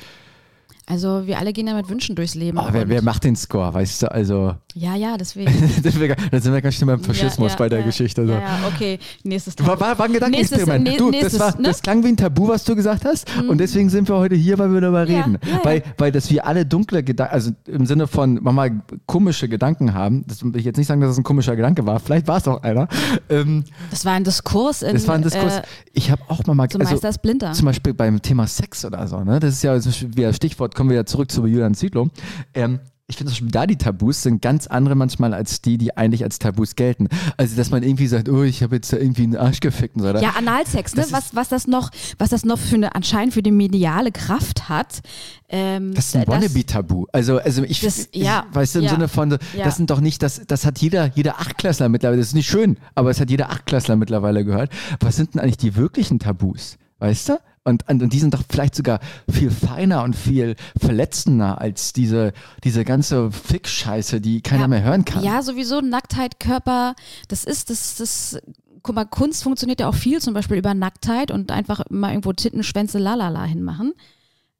Also wir alle gehen ja mit Wünschen durchs Leben. Oh, wer, wer macht den Score, weißt du? Also, Ja, ja, deswegen. <laughs> da sind wir ganz schnell beim Faschismus ja, ja, bei der ja. Geschichte. So. Ja, okay. Nächstes Tabu. War, war, war ein Gedankenexperiment. Nächstes- du, nä- das, war, nächstes, ne? das klang wie ein Tabu, was du gesagt hast. Und deswegen sind wir heute hier, weil wir darüber reden. Weil, weil dass wir alle dunkle Gedanken, also im Sinne von manchmal komische Gedanken haben. Das will ich jetzt nicht sagen, dass es ein komischer Gedanke war. Vielleicht war es auch einer. Ähm, Das war ein Diskurs in. das war ein Diskurs. Äh, ich habe auch mal mal zum Meister Splinter. zum Beispiel beim Thema Sex oder so, ne? Das ist ja wieder Stichwort, kommen wir ja zurück zu Julian Zietlow. Ähm, ich finde, da die Tabus sind ganz andere manchmal als die, die eigentlich als Tabus gelten. Also, dass man irgendwie sagt, oh, ich habe jetzt da irgendwie einen Arsch gefickt und so. oder? Ja, Analsex, ne? Was, was das noch, was das noch für eine anscheinend für die mediale Kraft hat. Ähm, Das ist ein Wannabe-Tabu. Also, also ich, Das- ich ja, weißt du, im ja, Sinne von, ja. das sind doch nicht, das, das hat jeder, jeder Achtklässler mittlerweile, das ist nicht schön, aber es hat jeder Achtklässler mittlerweile gehört. Was sind denn eigentlich die wirklichen Tabus? Weißt du? Und, und, und die sind doch vielleicht sogar viel feiner und viel verletzender als diese, diese ganze Fick-Scheiße, die keiner Ja. mehr hören kann. Ja, sowieso Nacktheit, Körper, das ist, das, das, guck mal, Kunst funktioniert ja auch viel, zum Beispiel über Nacktheit und einfach mal irgendwo Titten, Schwänze, lalala hinmachen.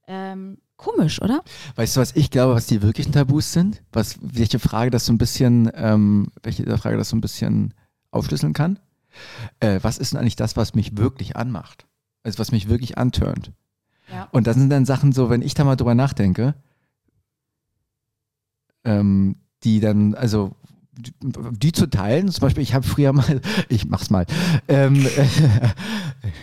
Ähm, komisch, oder? Weißt du, was ich glaube, was die wirklichen Tabus sind? Was, welche Frage das so ein bisschen, ähm, welche Frage das so ein bisschen aufschlüsseln kann? Äh, was ist denn eigentlich das, was mich wirklich anmacht? Also was mich wirklich antörnt? Ja. Und das sind dann Sachen so, wenn ich da mal drüber nachdenke, ähm, die dann, also die, die zu teilen, zum Beispiel, ich habe früher mal, <laughs> ich mach's mal, ähm, <laughs>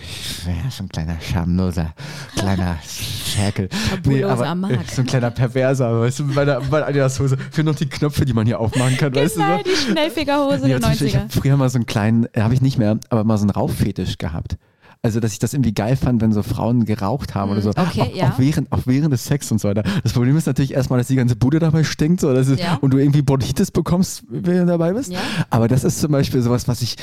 ich wäre so ein kleiner schamloser, kleiner <laughs> Ferkel. Tabuloser aber, äh, So ein kleiner Perverser, weißt du, bei der, bei der Adidas-Hose. Für noch die Knöpfe, die man hier aufmachen kann, weißt du so? Genau, die Schnellfigerhose Ja, der zum Beispiel, ich 90er. habe früher mal so einen kleinen, äh, habe ich nicht mehr, aber mal so einen Rauchfetisch gehabt. Also, dass ich das irgendwie geil fand, wenn so Frauen geraucht haben oder so. Mm, okay, auch, ja. auch, während, auch während des Sex und so weiter. Das Problem ist natürlich erstmal, dass die ganze Bude dabei stinkt so, das ist, Ja. und du irgendwie Bronchitis bekommst, wenn du dabei bist. Ja. Aber das ist zum Beispiel sowas, was ich,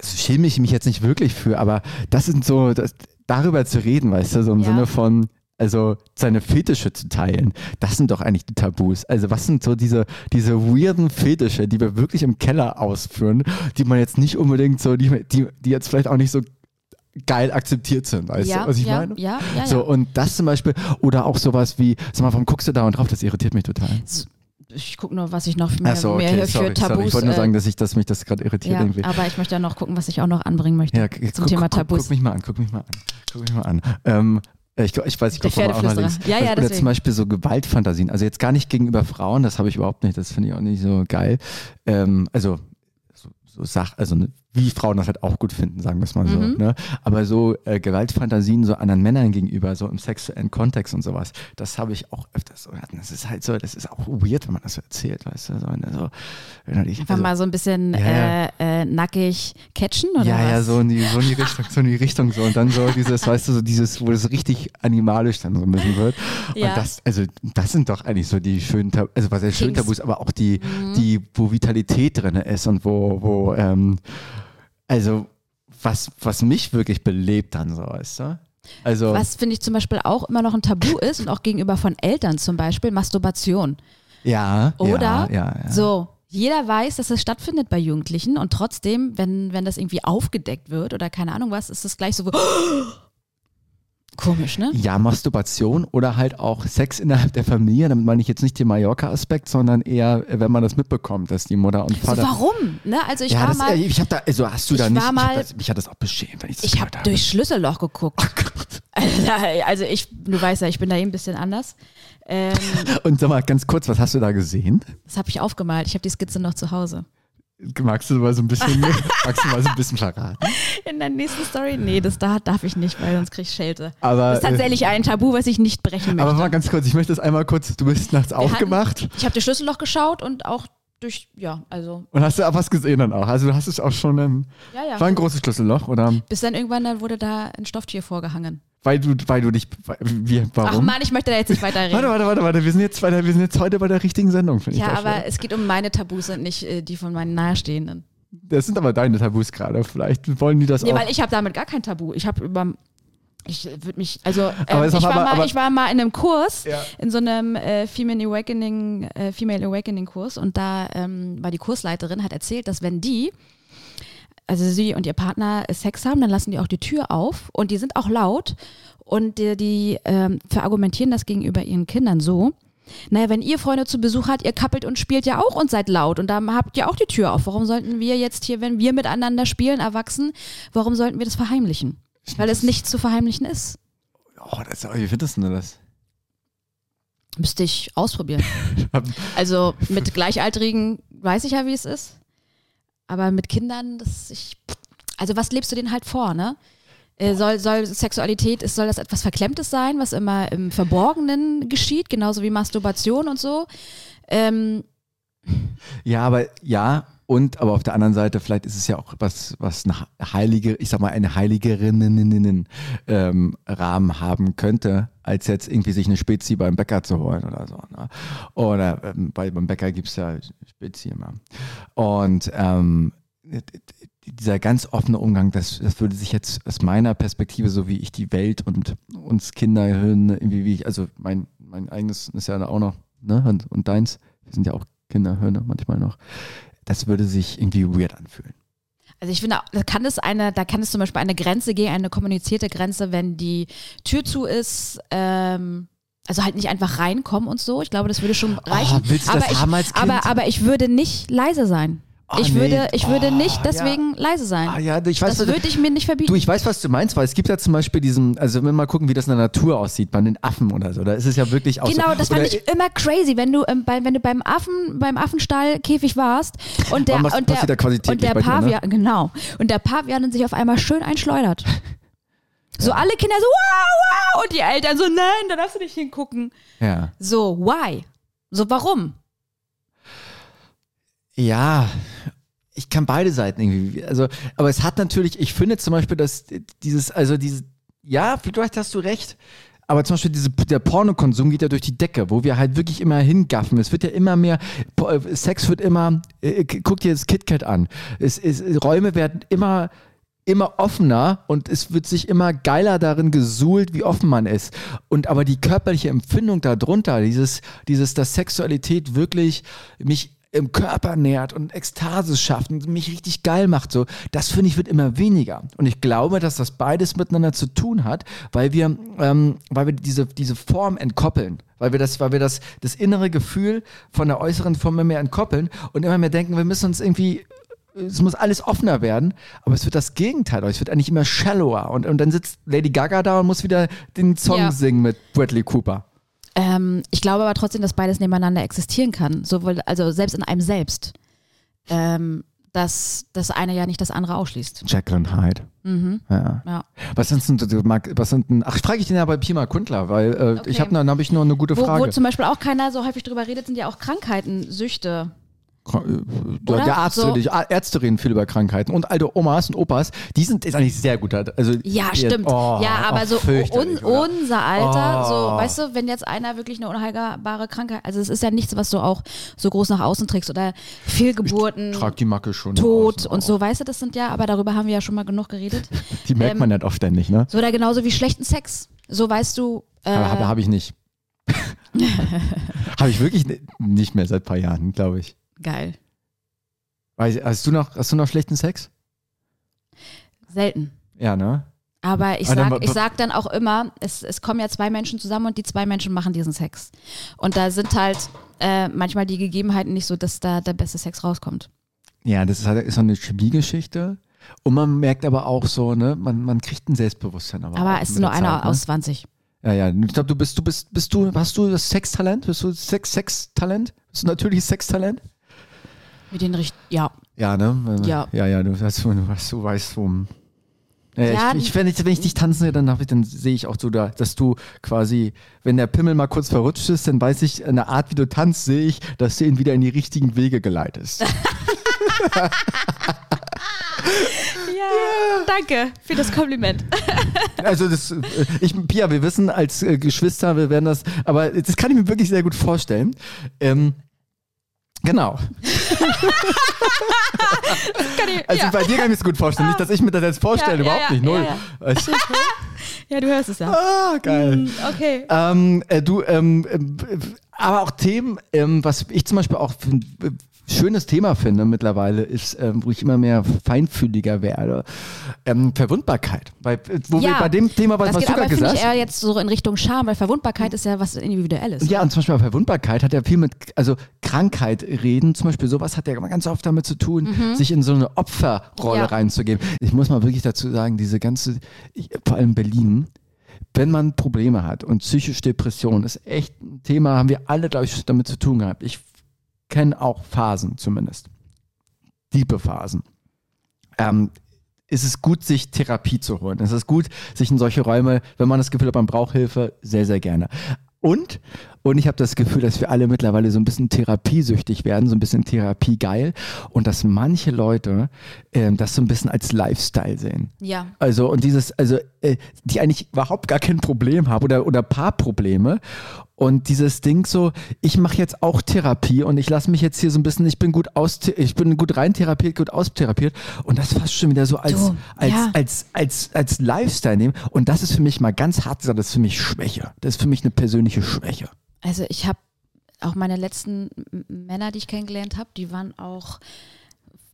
also schäme ich mich jetzt nicht wirklich für, aber das sind so, das, darüber zu reden, weißt du, so im. Sinne von, also seine Fetische zu teilen, das sind doch eigentlich die Tabus. Also was sind so diese, diese weirden Fetische, die wir wirklich im Keller ausführen, die man jetzt nicht unbedingt so, die, die, die jetzt vielleicht auch nicht so geil akzeptiert sind, weißt ja, du, was ich ja, meine? ja, ja, ja. So, und das zum Beispiel, oder auch sowas wie, sag mal, warum guckst du da und drauf? Das irritiert mich total. Ich gucke nur, was ich noch mehr, so, mehr okay, hier sorry, für Tabus. sorry. Ich wollte nur äh, sagen, dass ich, dass mich das gerade irritiert ja, irgendwie. aber ich möchte ja noch gucken, was ich auch noch anbringen möchte Ja, zum guck, Thema guck, Tabus. Guck mich mal an, guck mich mal an. Guck mich mal an. Ähm, ich, ich weiß, ich glaube, auch mal links. Ja, ja, Oder zum Beispiel so Gewaltfantasien. Also jetzt gar nicht gegenüber Frauen, das habe ich überhaupt nicht, das finde ich auch nicht so geil. Ähm, also so, so Sach, also ne, wie Frauen das halt auch gut finden, sagen wir es mal so. Mhm. Ne? Aber so äh, Gewaltfantasien so anderen Männern gegenüber, so im sexuellen Kontext und sowas, das habe ich auch öfters so. Das ist halt so, das ist auch weird, wenn man das so erzählt, weißt du. So, ne, so, dich, Einfach also, mal so ein bisschen Ja, ja. Äh, äh, nackig catchen oder ja, was? ja, so in, die, so in die Richtung, so in die Richtung so. Und dann so dieses, weißt du, so dieses, wo es richtig animalisch dann so ein bisschen wird. Ja. Und das, also, das sind doch eigentlich so die schönen Tabus, also was heißt schön. Tabus, aber auch die, Mhm. die, wo Vitalität drin ist und wo, wo, ähm, also, was, was mich wirklich belebt dann so, weißt du? Also, Was finde ich zum Beispiel auch immer noch ein Tabu <laughs> ist und auch gegenüber von Eltern zum Beispiel, Masturbation. ja, Oder ja, ja, ja. so, jeder weiß, dass es stattfindet bei Jugendlichen und trotzdem, wenn, wenn das irgendwie aufgedeckt wird oder keine Ahnung was, ist das gleich so, <gasps> komisch, ne? Ja, Masturbation oder halt auch Sex innerhalb der Familie. Damit meine ich jetzt nicht den Mallorca-Aspekt, sondern eher, wenn man das mitbekommt, dass die Mutter und So, Vater. warum? Ne? Also ich ja, war das, mal, äh, ich habe da, also hast du da nicht, war ich mal- hab das, mich hat das auch beschämt, wenn ich das ich habe durchs Schlüsselloch geguckt. <laughs> Also ich, du weißt ja, ich bin da eben ein bisschen anders. Ähm, <laughs> Und sag mal, ganz kurz, was hast du da gesehen? das habe ich aufgemalt. Ich habe die Skizze noch zu Hause. Magst du mal so ein bisschen, <laughs> magst du mal so ein bisschen verraten? In der nächsten Story? Nee, das da darf ich nicht, weil sonst krieg ich Schelte. Aber, Das ist tatsächlich ein Tabu, was ich nicht brechen äh, aber möchte. mal ganz kurz, ich möchte das einmal kurz, du bist nachts aufgemacht Ich habe das Schlüsselloch geschaut und auch durch, ja, also, und hast du auch was gesehen dann auch. Also du hast es auch schon, ähm, ja, ja. war ein großes Schlüsselloch oder Bis dann irgendwann dann wurde da ein Stofftier vorgehangen. Weil du, weil du dich, wie, warum? Ach Mann, ich möchte da jetzt nicht weiterreden. Warte, warte, warte, warte, wir sind jetzt, bei der, wir sind jetzt heute bei der richtigen Sendung, finde ich. ja, aber schon. es geht um meine Tabus und nicht äh, die von meinen Nahestehenden. Das sind aber deine Tabus gerade. Vielleicht wollen die das Nee, auch. weil ich habe damit gar kein Tabu. Ich habe über ich würde mich, also ähm, ich, war aber- mal, aber- ich war mal in einem Kurs, Ja. in so einem äh, Female Awakening, äh, Female Awakening Kurs und da ähm, war die Kursleiterin, hat erzählt, dass wenn die, also sie und ihr Partner Sex haben, dann lassen die auch die Tür auf und die sind auch laut und die, die ähm, verargumentieren das gegenüber ihren Kindern so, Naja, wenn ihr Freunde zu Besuch habt, ihr kappelt und spielt ja auch und seid laut und da habt ihr auch die Tür auf. Warum sollten wir jetzt hier, wenn wir miteinander spielen, erwachsen, warum sollten wir das verheimlichen? Weil es nicht zu verheimlichen ist. Oh, das, wie findest du das? Müsste ich ausprobieren. <laughs> also mit Gleichaltrigen weiß ich ja, wie es ist. Aber mit Kindern, das ich. Also was lebst du denen halt vor, ne? Äh, soll, soll Sexualität, soll das etwas Verklemmtes sein, was immer im Verborgenen geschieht, genauso wie Masturbation und so? Ähm, ja, aber ja, und aber auf der anderen Seite, vielleicht ist es ja auch was, was eine heilige, ich sag mal, eine heiligerinnen ähm, Rahmen haben könnte, als jetzt irgendwie sich eine Spezi beim Bäcker zu holen oder so. Ne? Oder ähm, bei, beim Bäcker gibt es ja Spezi immer. Und ähm, dieser ganz offene Umgang, das, das würde sich jetzt aus meiner Perspektive, so wie ich die Welt und uns Kinder, irgendwie wie ich, also mein, mein eigenes ist ja auch noch, ne, und, und deins, wir sind ja auch Kinderhirne manchmal noch, das würde sich irgendwie weird anfühlen. Also ich finde, da kann es eine, da kann es zum Beispiel eine Grenze gehen, eine kommunizierte Grenze, wenn die Tür zu ist, ähm, also halt nicht einfach reinkommen und so. Ich glaube, das würde schon reichen. Oh, willst du aber, das ich, haben als kind? aber, aber ich würde nicht leise sein. Oh, ich, nee. würde, ich würde oh, nicht deswegen ja. leise sein. Ah, ja, ich weiß, das würde ich mir nicht verbieten. Du, ich weiß, was du meinst, weil es gibt ja zum Beispiel diesen, also wenn wir mal gucken, wie das in der Natur aussieht, bei den Affen oder so, da ist es ja wirklich auch Genau, so, das fand ich immer crazy, wenn du, ähm, bei, wenn du beim Affen, beim Affenstall Käfig warst und der, was und der, da quasi und der ne? Pavian, genau, und der Pavian dann sich auf einmal schön einschleudert. So alle Kinder so, wow, wow, und die Eltern so, nein, da darfst du nicht hingucken. Ja. So, why? So, warum? Ja, ich kann beide Seiten irgendwie. Also, aber es hat natürlich, ich finde zum Beispiel, dass dieses, also dieses, ja, vielleicht hast du recht. Aber zum Beispiel diese, der Pornokonsum geht ja durch die Decke, wo wir halt wirklich immer hingaffen. Es wird ja immer mehr, Sex wird immer, äh, guck dir das KitKat an. Es, es, Räume werden immer, immer offener und es wird sich immer geiler darin gesuhlt, wie offen man ist. Und aber die körperliche Empfindung darunter, dieses, dieses, dass Sexualität wirklich mich im Körper nährt und Ekstase schafft und mich richtig geil macht, so, das finde ich wird immer weniger. Und ich glaube, dass das beides miteinander zu tun hat, weil wir, ähm, weil wir diese, diese Form entkoppeln. Weil wir das, weil wir das, das innere Gefühl von der äußeren Form immer mehr entkoppeln und immer mehr denken, wir müssen uns irgendwie es muss alles offener werden, aber es wird das Gegenteil, es wird eigentlich immer shallower. Und, und dann sitzt Lady Gaga da und muss wieder den Song Ja. singen mit Bradley Cooper. Ähm, ich glaube aber trotzdem, dass beides nebeneinander existieren kann. Sowohl, also selbst in einem selbst. Ähm, dass das eine ja nicht das andere ausschließt. Und Hyde. Mhm. Ja. Ja. Was sind denn, was sind denn, ach, frage ich den ja bei Pima Kundler, weil äh, Okay. ich habe dann habe ich noch eine gute Wo, Frage. wo zum Beispiel auch keiner so häufig drüber redet, sind ja auch Krankheiten, Süchte. Äh, Oder? Der Arzt, So. die Ärzte reden viel über Krankheiten und alte Omas und Opas, die sind ist eigentlich sehr gut. Also Ja, die- stimmt. Oh, ja, aber oh, so un, unser Alter, Oh. so, weißt du, wenn jetzt einer wirklich eine unheilbare Krankheit, also es ist ja nichts, was du auch so groß nach außen trägst oder Fehlgeburten, Trag die Macke schon. Tod und so, weißt du, das sind ja, aber darüber haben wir ja schon mal genug geredet. <laughs> Die merkt ähm, man nicht oft ständig, ne? So oder genauso wie schlechten Sex. So weißt du, äh, Aber habe hab ich nicht. <laughs> habe ich wirklich ni- nicht mehr seit ein paar Jahren, glaube ich. Geil. Hast du noch, hast du noch schlechten Sex? Selten. Ja, ne? Aber ich sag, ich sag dann auch immer, es, es kommen ja zwei Menschen zusammen und die zwei Menschen machen diesen Sex. Und da sind halt äh, manchmal die Gegebenheiten nicht so, dass da der beste Sex rauskommt. Ja, das ist, halt, ist so eine Chemiegeschichte. Und man merkt aber auch so, ne, man, man kriegt ein Selbstbewusstsein. Aber, Aber es ist nur der einer Zeit, ne? aus 20. Ja, ja. Ich glaube, du bist, du bist, bist du, hast du das Sextalent? Bist du Sex, Sextalent? Bist du natürliches Sextalent? Mit den richt ja. Ja, ne? Ja. Ja, ja, du, hast, du, weißt, du weißt, wo. Ja, Ja, ich, ich, wenn, ich, wenn ich dich tanzen sehe, dann, ich- dann sehe ich auch so, da, dass du quasi, wenn der Pimmel mal kurz verrutscht ist, dann weiß ich, in der Art, wie du tanzt, sehe ich, dass du ihn wieder in die richtigen Wege geleitest. <laughs> Ja, danke für das Kompliment. <laughs> Also das, äh, ich, Pia, wir wissen als äh, Geschwister, wir werden das, aber das kann ich mir wirklich sehr gut vorstellen. Ähm, genau. <laughs> Kann ich, Also ja. bei dir kann ich mir das gut vorstellen. Nicht, dass ich mir das jetzt vorstelle, Ja, überhaupt ja, nicht. Null. ja, du? <laughs> ja, du hörst es ja. Ah, geil. Hm, Okay. Ähm, äh, du, ähm, ähm, aber auch Themen, ähm, was ich zum Beispiel auch find, äh, schönes Thema finde mittlerweile, ist, ähm, wo ich immer mehr feinfühliger werde, ähm, Verwundbarkeit. Bei, wo ja, wir bei dem Thema, was, das was du gerade gesagt ich eher jetzt so in Richtung Scham, weil Verwundbarkeit ist ja was Individuelles. Ja, und zum Beispiel Verwundbarkeit hat ja viel mit, also Krankheit reden, zum Beispiel sowas hat ja ganz oft damit zu tun, sich in so eine Opferrolle Ja. reinzugeben. Ich muss mal wirklich dazu sagen, diese ganze, ich, vor allem Berlin, wenn man Probleme hat und psychische Depression ist echt ein Thema, haben wir alle, glaube ich, damit zu tun gehabt. Ich kenne auch Phasen zumindest. Diepe Phasen. Ähm, ist es gut, sich Therapie zu holen. Es ist gut, sich in solche Räume, wenn man das Gefühl hat, man braucht Hilfe, sehr, sehr gerne. Und, und ich habe das Gefühl, dass wir alle mittlerweile so ein bisschen therapiesüchtig werden, so ein bisschen therapiegeil und dass manche Leute ähm, das so ein bisschen als Lifestyle sehen. Ja. Also und dieses, also äh, die eigentlich überhaupt gar kein Problem haben oder oder Paarprobleme und dieses Ding so, ich mache jetzt auch Therapie und ich lasse mich jetzt hier so ein bisschen, ich bin gut aus, ich bin gut rein therapiert, gut austherapiert und das fast schon wieder so als Du, als, ja. als als als Lifestyle nehmen und das ist für mich mal ganz hart gesagt, das ist für mich Schwäche. Das ist für mich eine persönliche Schwäche. Also ich habe auch meine letzten Männer, die ich kennengelernt habe, die waren auch,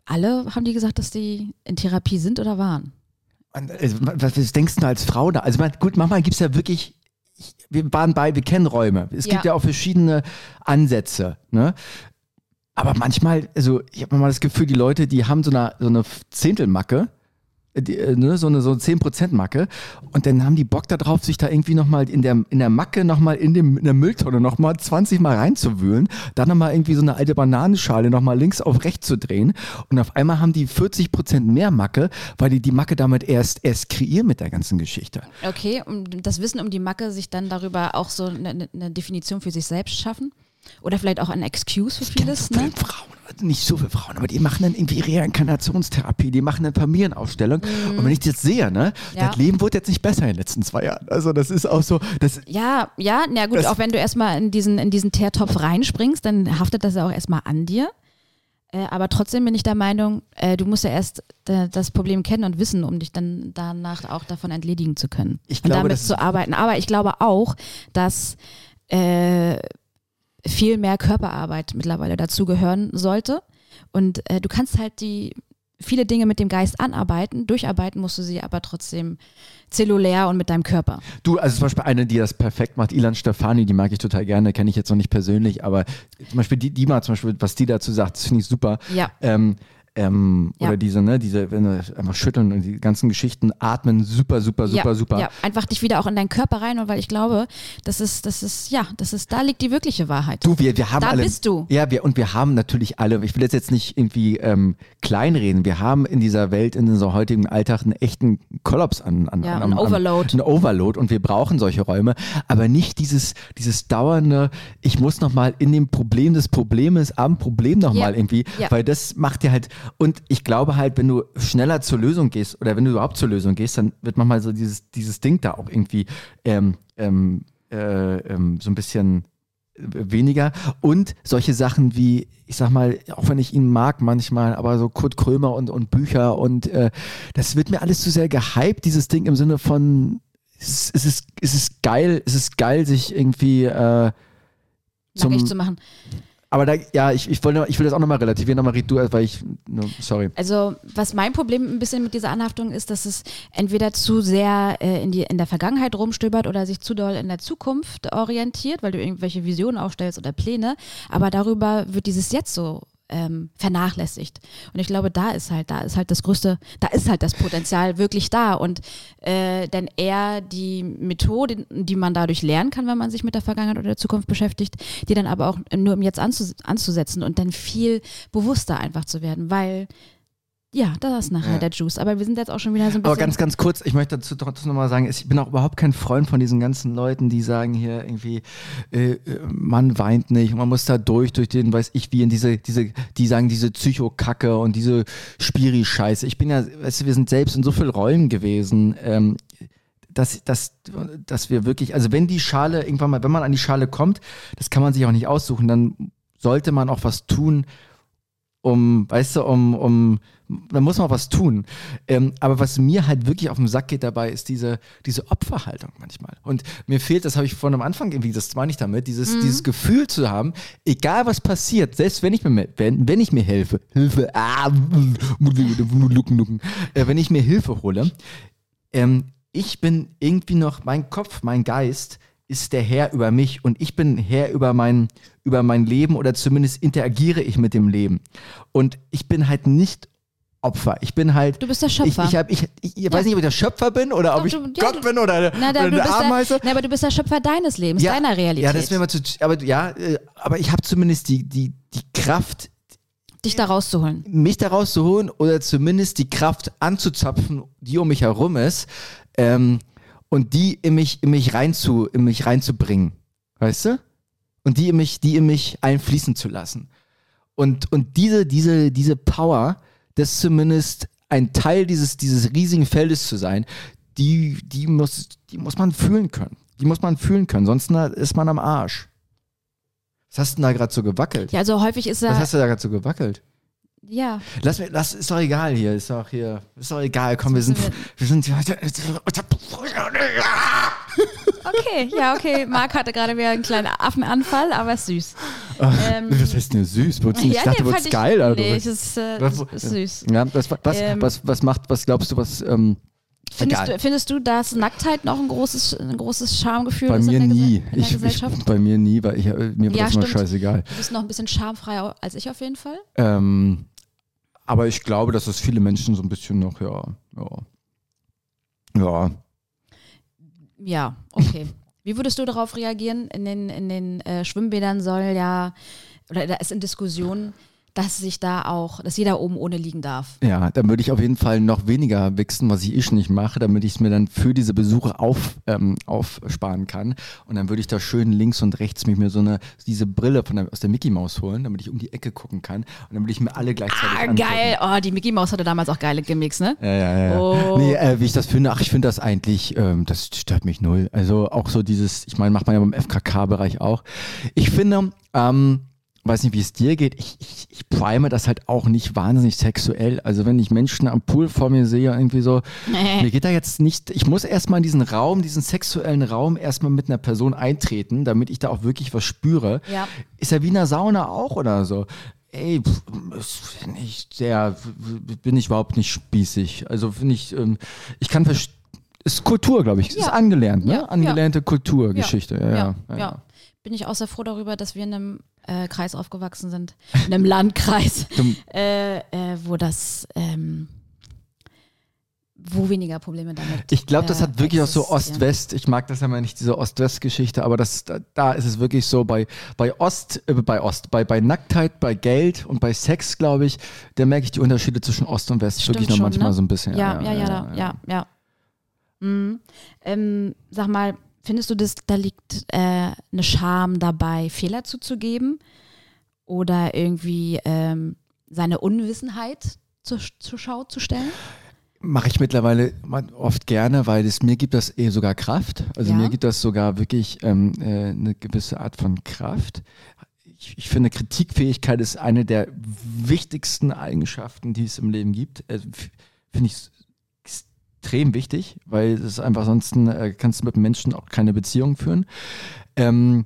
alle haben die gesagt, dass die in Therapie sind oder waren. Und, äh, was, was denkst du als Frau da? Also man, gut, manchmal gibt es ja wirklich, ich, wir waren bei, wir kennen Räume. Es gibt Ja. ja auch verschiedene Ansätze. Ne? Aber manchmal, also ich habe mal das Gefühl, die Leute, die haben so eine, so eine Zehntelmacke, die, äh, ne, so eine so eine 10%-Macke und dann haben die Bock darauf, sich da irgendwie nochmal in der, in der Macke nochmal in, in der Mülltonne nochmal 20 Mal reinzuwühlen, dann nochmal irgendwie so eine alte Bananenschale nochmal links auf rechts zu drehen und auf einmal haben die 40% mehr Macke, weil die die Macke damit erst, erst kreieren mit der ganzen Geschichte. Okay, und das Wissen um die Macke sich dann darüber auch so eine, eine Definition für sich selbst schaffen? Oder vielleicht auch ein Excuse für vieles, so ne? Frauen, also nicht so viele Frauen, aber die machen dann irgendwie Reinkarnationstherapie, die machen dann Familienaufstellung. Und wenn ich das sehe, ne. Ja. das Leben wurde jetzt nicht besser in den letzten zwei Jahren. Also das ist auch so, das, Ja, ja, na gut, auch wenn du erstmal in diesen, in diesen Teertopf reinspringst, dann haftet das ja auch erstmal an dir. Äh, aber trotzdem bin ich der Meinung, äh, du musst ja erst äh, das Problem kennen und wissen, um dich dann danach auch davon entledigen zu können. Ich und glaube, damit das ist- zu arbeiten. Aber ich glaube auch, dass äh, viel mehr Körperarbeit mittlerweile dazugehören sollte. Und äh, du kannst halt die viele Dinge mit dem Geist anarbeiten, durcharbeiten musst du sie aber trotzdem zellulär und mit deinem Körper. Du, also zum Beispiel eine, die das perfekt macht, Ilan Stefani, die mag ich total gerne, kenne ich jetzt noch nicht persönlich, aber zum Beispiel die, die mal zum Beispiel, was die dazu sagt, das finde ich super. Ja. Ähm, ähm, Ja. Oder diese, ne, diese, wenn du einfach schütteln und die ganzen Geschichten, atmen, super, super, super, ja, super. Ja, einfach dich wieder auch in deinen Körper rein und weil ich glaube, das ist, das ist, ja, das ist, da liegt die wirkliche Wahrheit. Du, wir, wir haben Da alle. bist du. Ja, wir, und wir haben natürlich alle, ich will jetzt, jetzt nicht irgendwie ähm, kleinreden, wir haben in dieser Welt, in unserem heutigen Alltag einen echten Kollaps an, an, Ja, an Overload. Ein Overload und wir brauchen solche Räume, aber nicht dieses, dieses dauernde, ich muss nochmal in dem Problem des Problems am Problem nochmal Ja. irgendwie, weil das macht dir halt, und ich glaube halt, wenn du schneller zur Lösung gehst oder wenn du überhaupt zur Lösung gehst, dann wird manchmal so dieses, dieses Ding da auch irgendwie ähm, ähm, äh, ähm, so ein bisschen weniger und solche Sachen wie, ich sag mal, auch wenn ich ihn mag manchmal, aber so Kurt Krömer und, und Bücher und äh, das wird mir alles zu sehr gehypt, dieses Ding im Sinne von, es, es, ist, es ist geil, es ist geil, sich irgendwie äh, zum, zu machen. Aber da, ja, ich, ich, wollte, ich will das auch nochmal relativieren, nochmal red du, weil ich, no, sorry. Also, was mein Problem ein bisschen mit dieser Anhaftung ist, dass es entweder zu sehr äh, in, die, in der Vergangenheit rumstöbert oder sich zu doll in der Zukunft orientiert, weil du irgendwelche Visionen aufstellst oder Pläne. Aber darüber wird dieses Jetzt so ähm, vernachlässigt. Und ich glaube, da ist halt, da ist halt das größte, da ist halt das Potenzial wirklich da. Und äh, denn eher die Methode, die man dadurch lernen kann, wenn man sich mit der Vergangenheit oder der Zukunft beschäftigt, die dann aber auch nur im Jetzt anzus anzusetzen und dann viel bewusster einfach zu werden, weil ja, da ist nachher Ja. der Juice. Aber wir sind jetzt auch schon wieder so ein bisschen. Aber ganz, ganz kurz, ich möchte dazu trotzdem nochmal sagen, ich bin auch überhaupt kein Freund von diesen ganzen Leuten, die sagen hier irgendwie, äh, äh, man weint nicht, man muss da durch, durch den, weiß ich wie, in diese, diese, die sagen diese Psychokacke und diese Spiri-Scheiße. Ich bin ja, weißt du, wir sind selbst in so vielen Rollen gewesen, ähm, dass, dass, dass wir wirklich, also wenn die Schale irgendwann mal, wenn man an die Schale kommt, das kann man sich auch nicht aussuchen, dann sollte man auch was tun, um, weißt du, um, um, da muss man was tun. Ähm, aber was mir halt wirklich auf den Sack geht dabei, ist diese, diese Opferhaltung manchmal. Und mir fehlt, das habe ich vorhin am Anfang irgendwie, das meine ich damit, dieses, Mhm. dieses Gefühl zu haben, egal was passiert, selbst wenn ich mir, wenn, wenn ich mir helfe, Hilfe, ah, äh, wenn ich mir Hilfe hole, ähm, ich bin irgendwie noch, mein Kopf, mein Geist ist der Herr über mich und ich bin Herr über mein, über mein Leben oder zumindest interagiere ich mit dem Leben. Und ich bin halt nicht Opfer. Ich bin halt. Du bist der Schöpfer. Ich, ich, hab, ich, ich, ich weiß nicht, ob ich der Schöpfer bin oder ob Doch, ich du- ja, Gott du- bin oder, eine- Na, da, eine Ameise. der, na, aber du bist der Schöpfer deines Lebens, deiner Realität. Ja, das wäre mal zu. Aber ja, äh, aber ich habe zumindest die, die, die Kraft, dich da rauszuholen. mich da rauszuholen oder zumindest die Kraft anzuzapfen, die um mich herum ist, ähm, und die in mich, in mich reinzu, in mich reinzubringen. Weißt du? Und die in mich, die in mich einfließen zu lassen. Und, und diese, diese, diese Power, das zumindest ein Teil dieses, dieses riesigen Feldes zu sein, die, die muss, die muss man fühlen können. Die muss man fühlen können, sonst ist man am Arsch. Was hast du denn da gerade so gewackelt? Ja, also häufig ist Was er. hast du da gerade so gewackelt? Ja. Lass mir, lass, ist doch egal hier, ist doch hier, ist doch egal, komm, wir sind, wir sind, Okay, ja, okay. Marc hatte gerade wieder einen kleinen Affenanfall, aber ist süß. <laughs> Ähm, das heißt nur süß, nicht, ich dachte, nee, fand geil, Alter. Nee, es ist, äh, Was- ist, süß. ja, was, was, Ähm, was, was macht, was glaubst du, was, ähm, Findest du, findest du, dass Nacktheit noch ein großes, ein großes Schamgefühl bei ist mir der, Gese- nie, ich, ich, bei mir nie, weil ich, äh, mir war Ja, das immer stimmt. scheißegal. Du bist noch ein bisschen schamfreier als ich auf jeden Fall. Ähm, aber ich glaube, dass es viele Menschen so ein bisschen noch, ja, ja, ja, Ja, okay. Wie würdest du darauf reagieren? In den, in den äh, Schwimmbädern soll ja, oder da ist in Diskussion, dass sich da auch, dass jeder oben ohne liegen darf. Ja, dann würde ich auf jeden Fall noch weniger wichsen, was ich eh schon nicht mache, damit ich es mir dann für diese Besuche auf, ähm, aufsparen kann. Und dann würde ich da schön links und rechts mich mir so eine, diese Brille von der, aus der Mickey Maus holen, damit ich um die Ecke gucken kann. Und dann würde ich mir alle gleichzeitig Ah, angucken. geil. Oh, die Mickey Maus hatte damals auch geile Gimmicks, ne? Ja, ja, ja. Oh. Nee, äh, wie ich das finde, ach, ich finde das eigentlich, ähm, das stört mich null. Also auch so dieses, ich meine, macht man ja beim FKK-Bereich auch. Ich finde, ähm, weiß nicht, wie es dir geht, ich, ich, ich prime das halt auch nicht wahnsinnig sexuell. Also wenn ich Menschen am Pool vor mir sehe, irgendwie so, mir geht da jetzt nicht, ich muss erstmal in diesen Raum, diesen sexuellen Raum erstmal mit einer Person eintreten, damit ich da auch wirklich was spüre. Ja. Ist ja wie in einer Sauna auch oder so. Ey, finde ich sehr, bin ich überhaupt nicht spießig. Also finde ich, ähm, ich kann verstehen, ist Kultur, glaube ich. Ist Ja. angelernt, ne? Ja, Angelernte Kulturgeschichte. Ja, ja, ja. Bin ich auch sehr froh darüber, dass wir in einem äh, Kreis aufgewachsen sind, in einem Landkreis, <laughs> <laughs> äh, äh, wo das, ähm, wo weniger Probleme damit. Ich glaube, das äh, hat wirklich auch so. Ost-West. Ich mag das ja mal nicht, diese Ost-West-Geschichte, aber das, da, da ist es wirklich so bei, bei Ost, äh, bei Ost, bei, bei Nacktheit, bei Geld und bei Sex, glaube ich, da merke ich die Unterschiede zwischen Ost und West wirklich noch schon, manchmal ne? so ein bisschen. Ja, ja, ja, ja, ja. ja, Mhm. Ähm, sag mal, findest du, dass da liegt äh, eine Scham dabei, Fehler zuzugeben oder irgendwie ähm, seine Unwissenheit zur, zur Schau zu stellen? Mache ich mittlerweile oft gerne, weil es mir gibt das eh sogar Kraft. Also Ja. mir gibt das sogar wirklich ähm, äh, eine gewisse Art von Kraft. Ich, ich finde, Kritikfähigkeit ist eine der wichtigsten Eigenschaften, die es im Leben gibt. F- finde ich extrem wichtig, weil es einfach sonst äh, kannst du mit Menschen auch keine Beziehung führen. Ähm,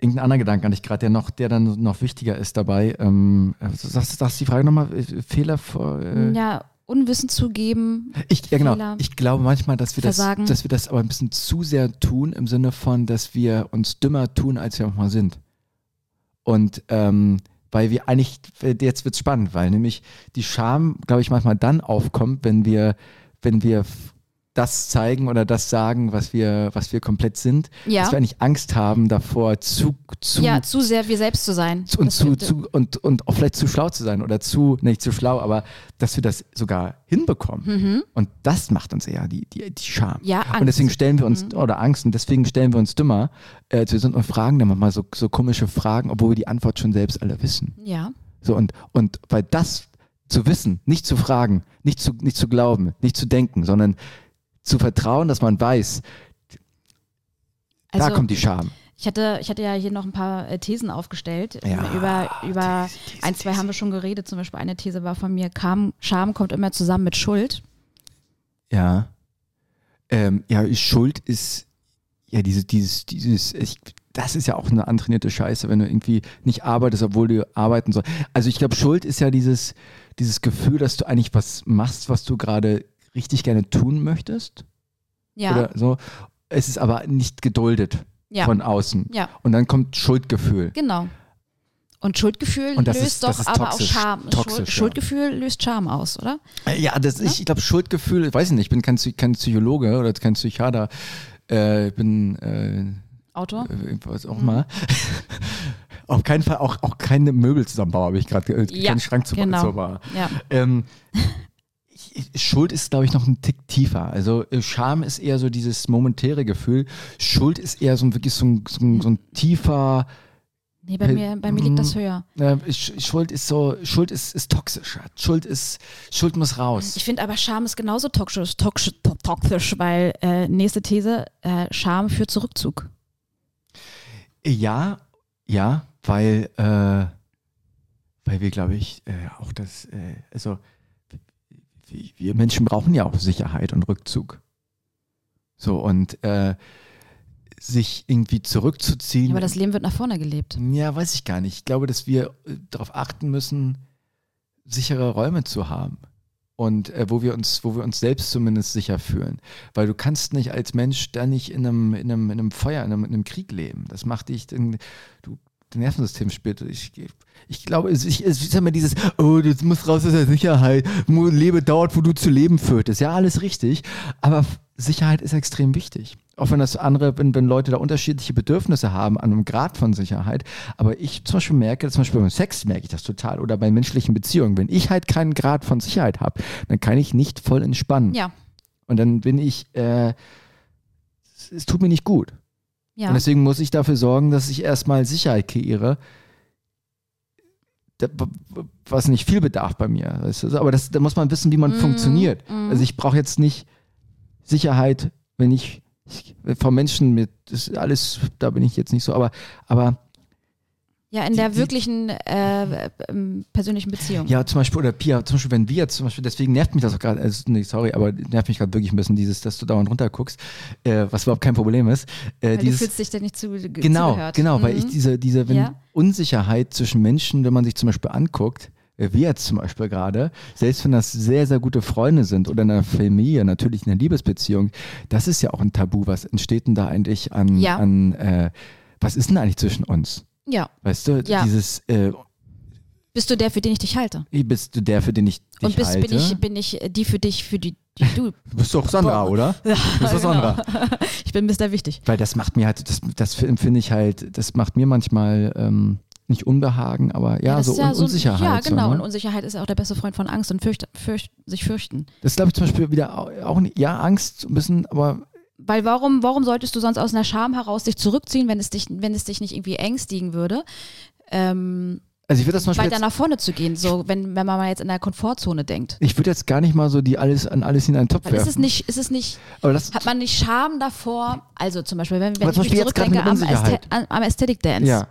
irgendein anderer Gedanke hatte ich gerade, der noch, der dann noch wichtiger ist dabei. Ähm, sagst, sagst du die Frage nochmal? Äh, Fehler vor. Äh, Ja, Unwissen zugeben. ich, ja, genau. Fehler. Ich glaube manchmal, dass wir, das, dass wir das aber ein bisschen zu sehr tun, im Sinne von, dass wir uns dümmer tun, als wir manchmal sind. Und ähm, weil wir eigentlich, jetzt wird's spannend, weil nämlich die Scham, glaube ich, manchmal dann aufkommt, wenn wir, wenn wir das zeigen oder das sagen, was wir, was wir komplett sind, Ja. dass wir eigentlich Angst haben davor, zu, zu, ja, zu sehr wir selbst zu sein. zu, und Das zu, zu und, und auch vielleicht zu schlau zu sein oder zu, nicht zu schlau, aber dass wir das sogar hinbekommen. Und das macht uns eher die, die, die Scham. Mhm. Ja, Und Angst. Mhm. deswegen stellen wir uns, oder Angst, und deswegen stellen wir uns dümmer äh, zu sind und fragen dann mal so, so komische Fragen, obwohl wir die Antwort schon selbst alle wissen. Ja. So und, und weil das zu wissen, nicht zu fragen, nicht zu, nicht zu glauben, nicht zu denken, sondern zu vertrauen, dass man weiß, Also, da kommt die Scham. Ich hatte, ich hatte ja hier noch ein paar äh, Thesen aufgestellt. Ja, über über These, These, ein, zwei haben wir schon geredet. Zum Beispiel eine These war von mir, Kam, Scham kommt immer zusammen mit Schuld. Ja. Ähm, ja, Schuld ist, ja, diese, dieses, dieses, ich, das ist ja auch eine antrainierte Scheiße, wenn du irgendwie nicht arbeitest, obwohl du arbeiten sollst. Also ich glaube, Schuld ist ja dieses, dieses Gefühl, dass du eigentlich was machst, was du gerade richtig gerne tun möchtest. Ja. Oder so. Es ist aber nicht geduldet ja. von außen. ja, Und dann kommt Schuldgefühl. genau. Und Schuldgefühl Und löst ist- doch aber toxisch. auch Scham. Toxisch, Schuld, ja. Schuldgefühl löst Scham aus, oder? Äh, Ja, das, ich, ich glaube, Schuldgefühl, ich weiß nicht, ich bin kein, kein Psychologe oder kein Psychiater. Äh, ich bin äh, Autor? äh, was auch mal. <laughs> Auf keinen Fall auch, auch keine Möbel zusammenbauen, habe ich gerade, äh, Ja, keinen Schrank zu, genau. zu bauen. Ja. Ähm, Schuld ist, glaube ich, noch ein Tick tiefer. Also äh, Scham ist eher so dieses momentäre Gefühl. Schuld ist eher so ein, wirklich so ein, so ein, so ein tiefer, Nee, bei mir, bei mir liegt das mm. höher. Sch- Schuld ist so, Schuld ist, ist toxisch. Schuld ist, Schuld muss raus. Ich finde aber Scham ist genauso toxisch, toxisch, to- toxisch weil äh, nächste These, äh, Scham führt zu Rückzug. Ja, ja, weil, äh, weil wir, glaube ich, äh, auch das, äh, also wir, Menschen brauchen ja auch Sicherheit und Rückzug. So, und äh, sich irgendwie zurückzuziehen. Aber das Leben wird nach vorne gelebt. ja, weiß ich gar nicht. Ich glaube, dass wir äh, darauf achten müssen, sichere Räume zu haben. Und äh, wo wir uns, wo wir uns selbst zumindest sicher fühlen. Weil du kannst nicht als Mensch ständig in einem, in einem, in einem Feuer, in einem, in einem Krieg leben. Das macht dich, in, du, Nervensystem spielt. Ich, ich glaube, es, ich, es ist immer dieses, oh, du musst raus aus der Sicherheit, lebe dort, wo du zu leben fürchtest. Ja, alles richtig. Aber Sicherheit ist extrem wichtig. Auch wenn das andere, wenn, wenn Leute da unterschiedliche Bedürfnisse haben an einem Grad von Sicherheit. Aber ich zum Beispiel merke, zum Beispiel beim Sex merke ich das total oder bei menschlichen Beziehungen. Wenn ich halt keinen Grad von Sicherheit habe, dann kann ich nicht voll entspannen. Ja, Und dann bin ich, äh, es, es tut mir nicht gut. Ja. Und deswegen muss ich dafür sorgen, dass ich erstmal Sicherheit kreiere. Was nicht viel bedarf bei mir. Weißt du? Aber das, da muss man wissen, wie man Mm, funktioniert. mm. Also ich brauche jetzt nicht Sicherheit, wenn ich, ich von Menschen mit, das ist alles, da bin ich jetzt nicht so, aber, aber ja, in die- der wirklichen äh, ähm, persönlichen Beziehung. Ja, zum Beispiel, oder Pia, zum Beispiel, wenn wir jetzt zum Beispiel, deswegen nervt mich das auch gerade, also, nee, sorry, aber nervt mich gerade wirklich ein bisschen dieses, dass du dauernd runterguckst, äh, was überhaupt kein Problem ist. Äh, weil du dieses, fühlst dich da nicht zu, ge- genau, zugehört. genau, weil ich Mhm. diese, diese wenn Ja. Unsicherheit zwischen Menschen, wenn man sich zum Beispiel anguckt, äh, wir jetzt zum Beispiel gerade, selbst wenn das sehr, sehr gute Freunde sind oder in einer Familie, natürlich in einer Liebesbeziehung, das ist ja auch ein Tabu. Was entsteht denn da eigentlich an, Ja. an äh, was ist denn eigentlich zwischen uns? Ja, Weißt du, Ja. dieses, äh, bist du der, für den ich dich halte? bist du der, für den ich dich Und bist, halte? bin, ich, bin ich die für dich, für die, die du. <laughs> Du bist doch Sandra, Boah. oder? <laughs> Ja, Du bist doch Sandra. <laughs> Ich bin Mr. Wichtig. Weil das macht mir halt, das, das empfinde ich halt, das macht mir manchmal ähm, nicht Unbehagen, aber ja, das so, ja Un Unsicherheit. Ja, genau. So, Und ne? Unsicherheit ist ja auch der beste Freund von Angst und fürcht, fürcht, sich fürchten. Das glaube ich zum Beispiel wieder au- auch nicht, ja, Angst so ein bisschen, aber Weil warum, warum solltest du sonst aus einer Scham heraus dich zurückziehen, wenn es dich, wenn es dich nicht irgendwie ängstigen würde? Ähm, also ich würde das Beispiel weiter nach vorne zu gehen, so wenn, wenn man mal jetzt in der Komfortzone denkt. ich würde jetzt gar nicht mal so die alles an alles in einen Topf Weil ist werfen. es nicht, ist es nicht, hat man nicht Scham davor? Also zum Beispiel, wenn, wenn ich mich zurückdenke am. Ästhe- am Aesthetic Dance. ja.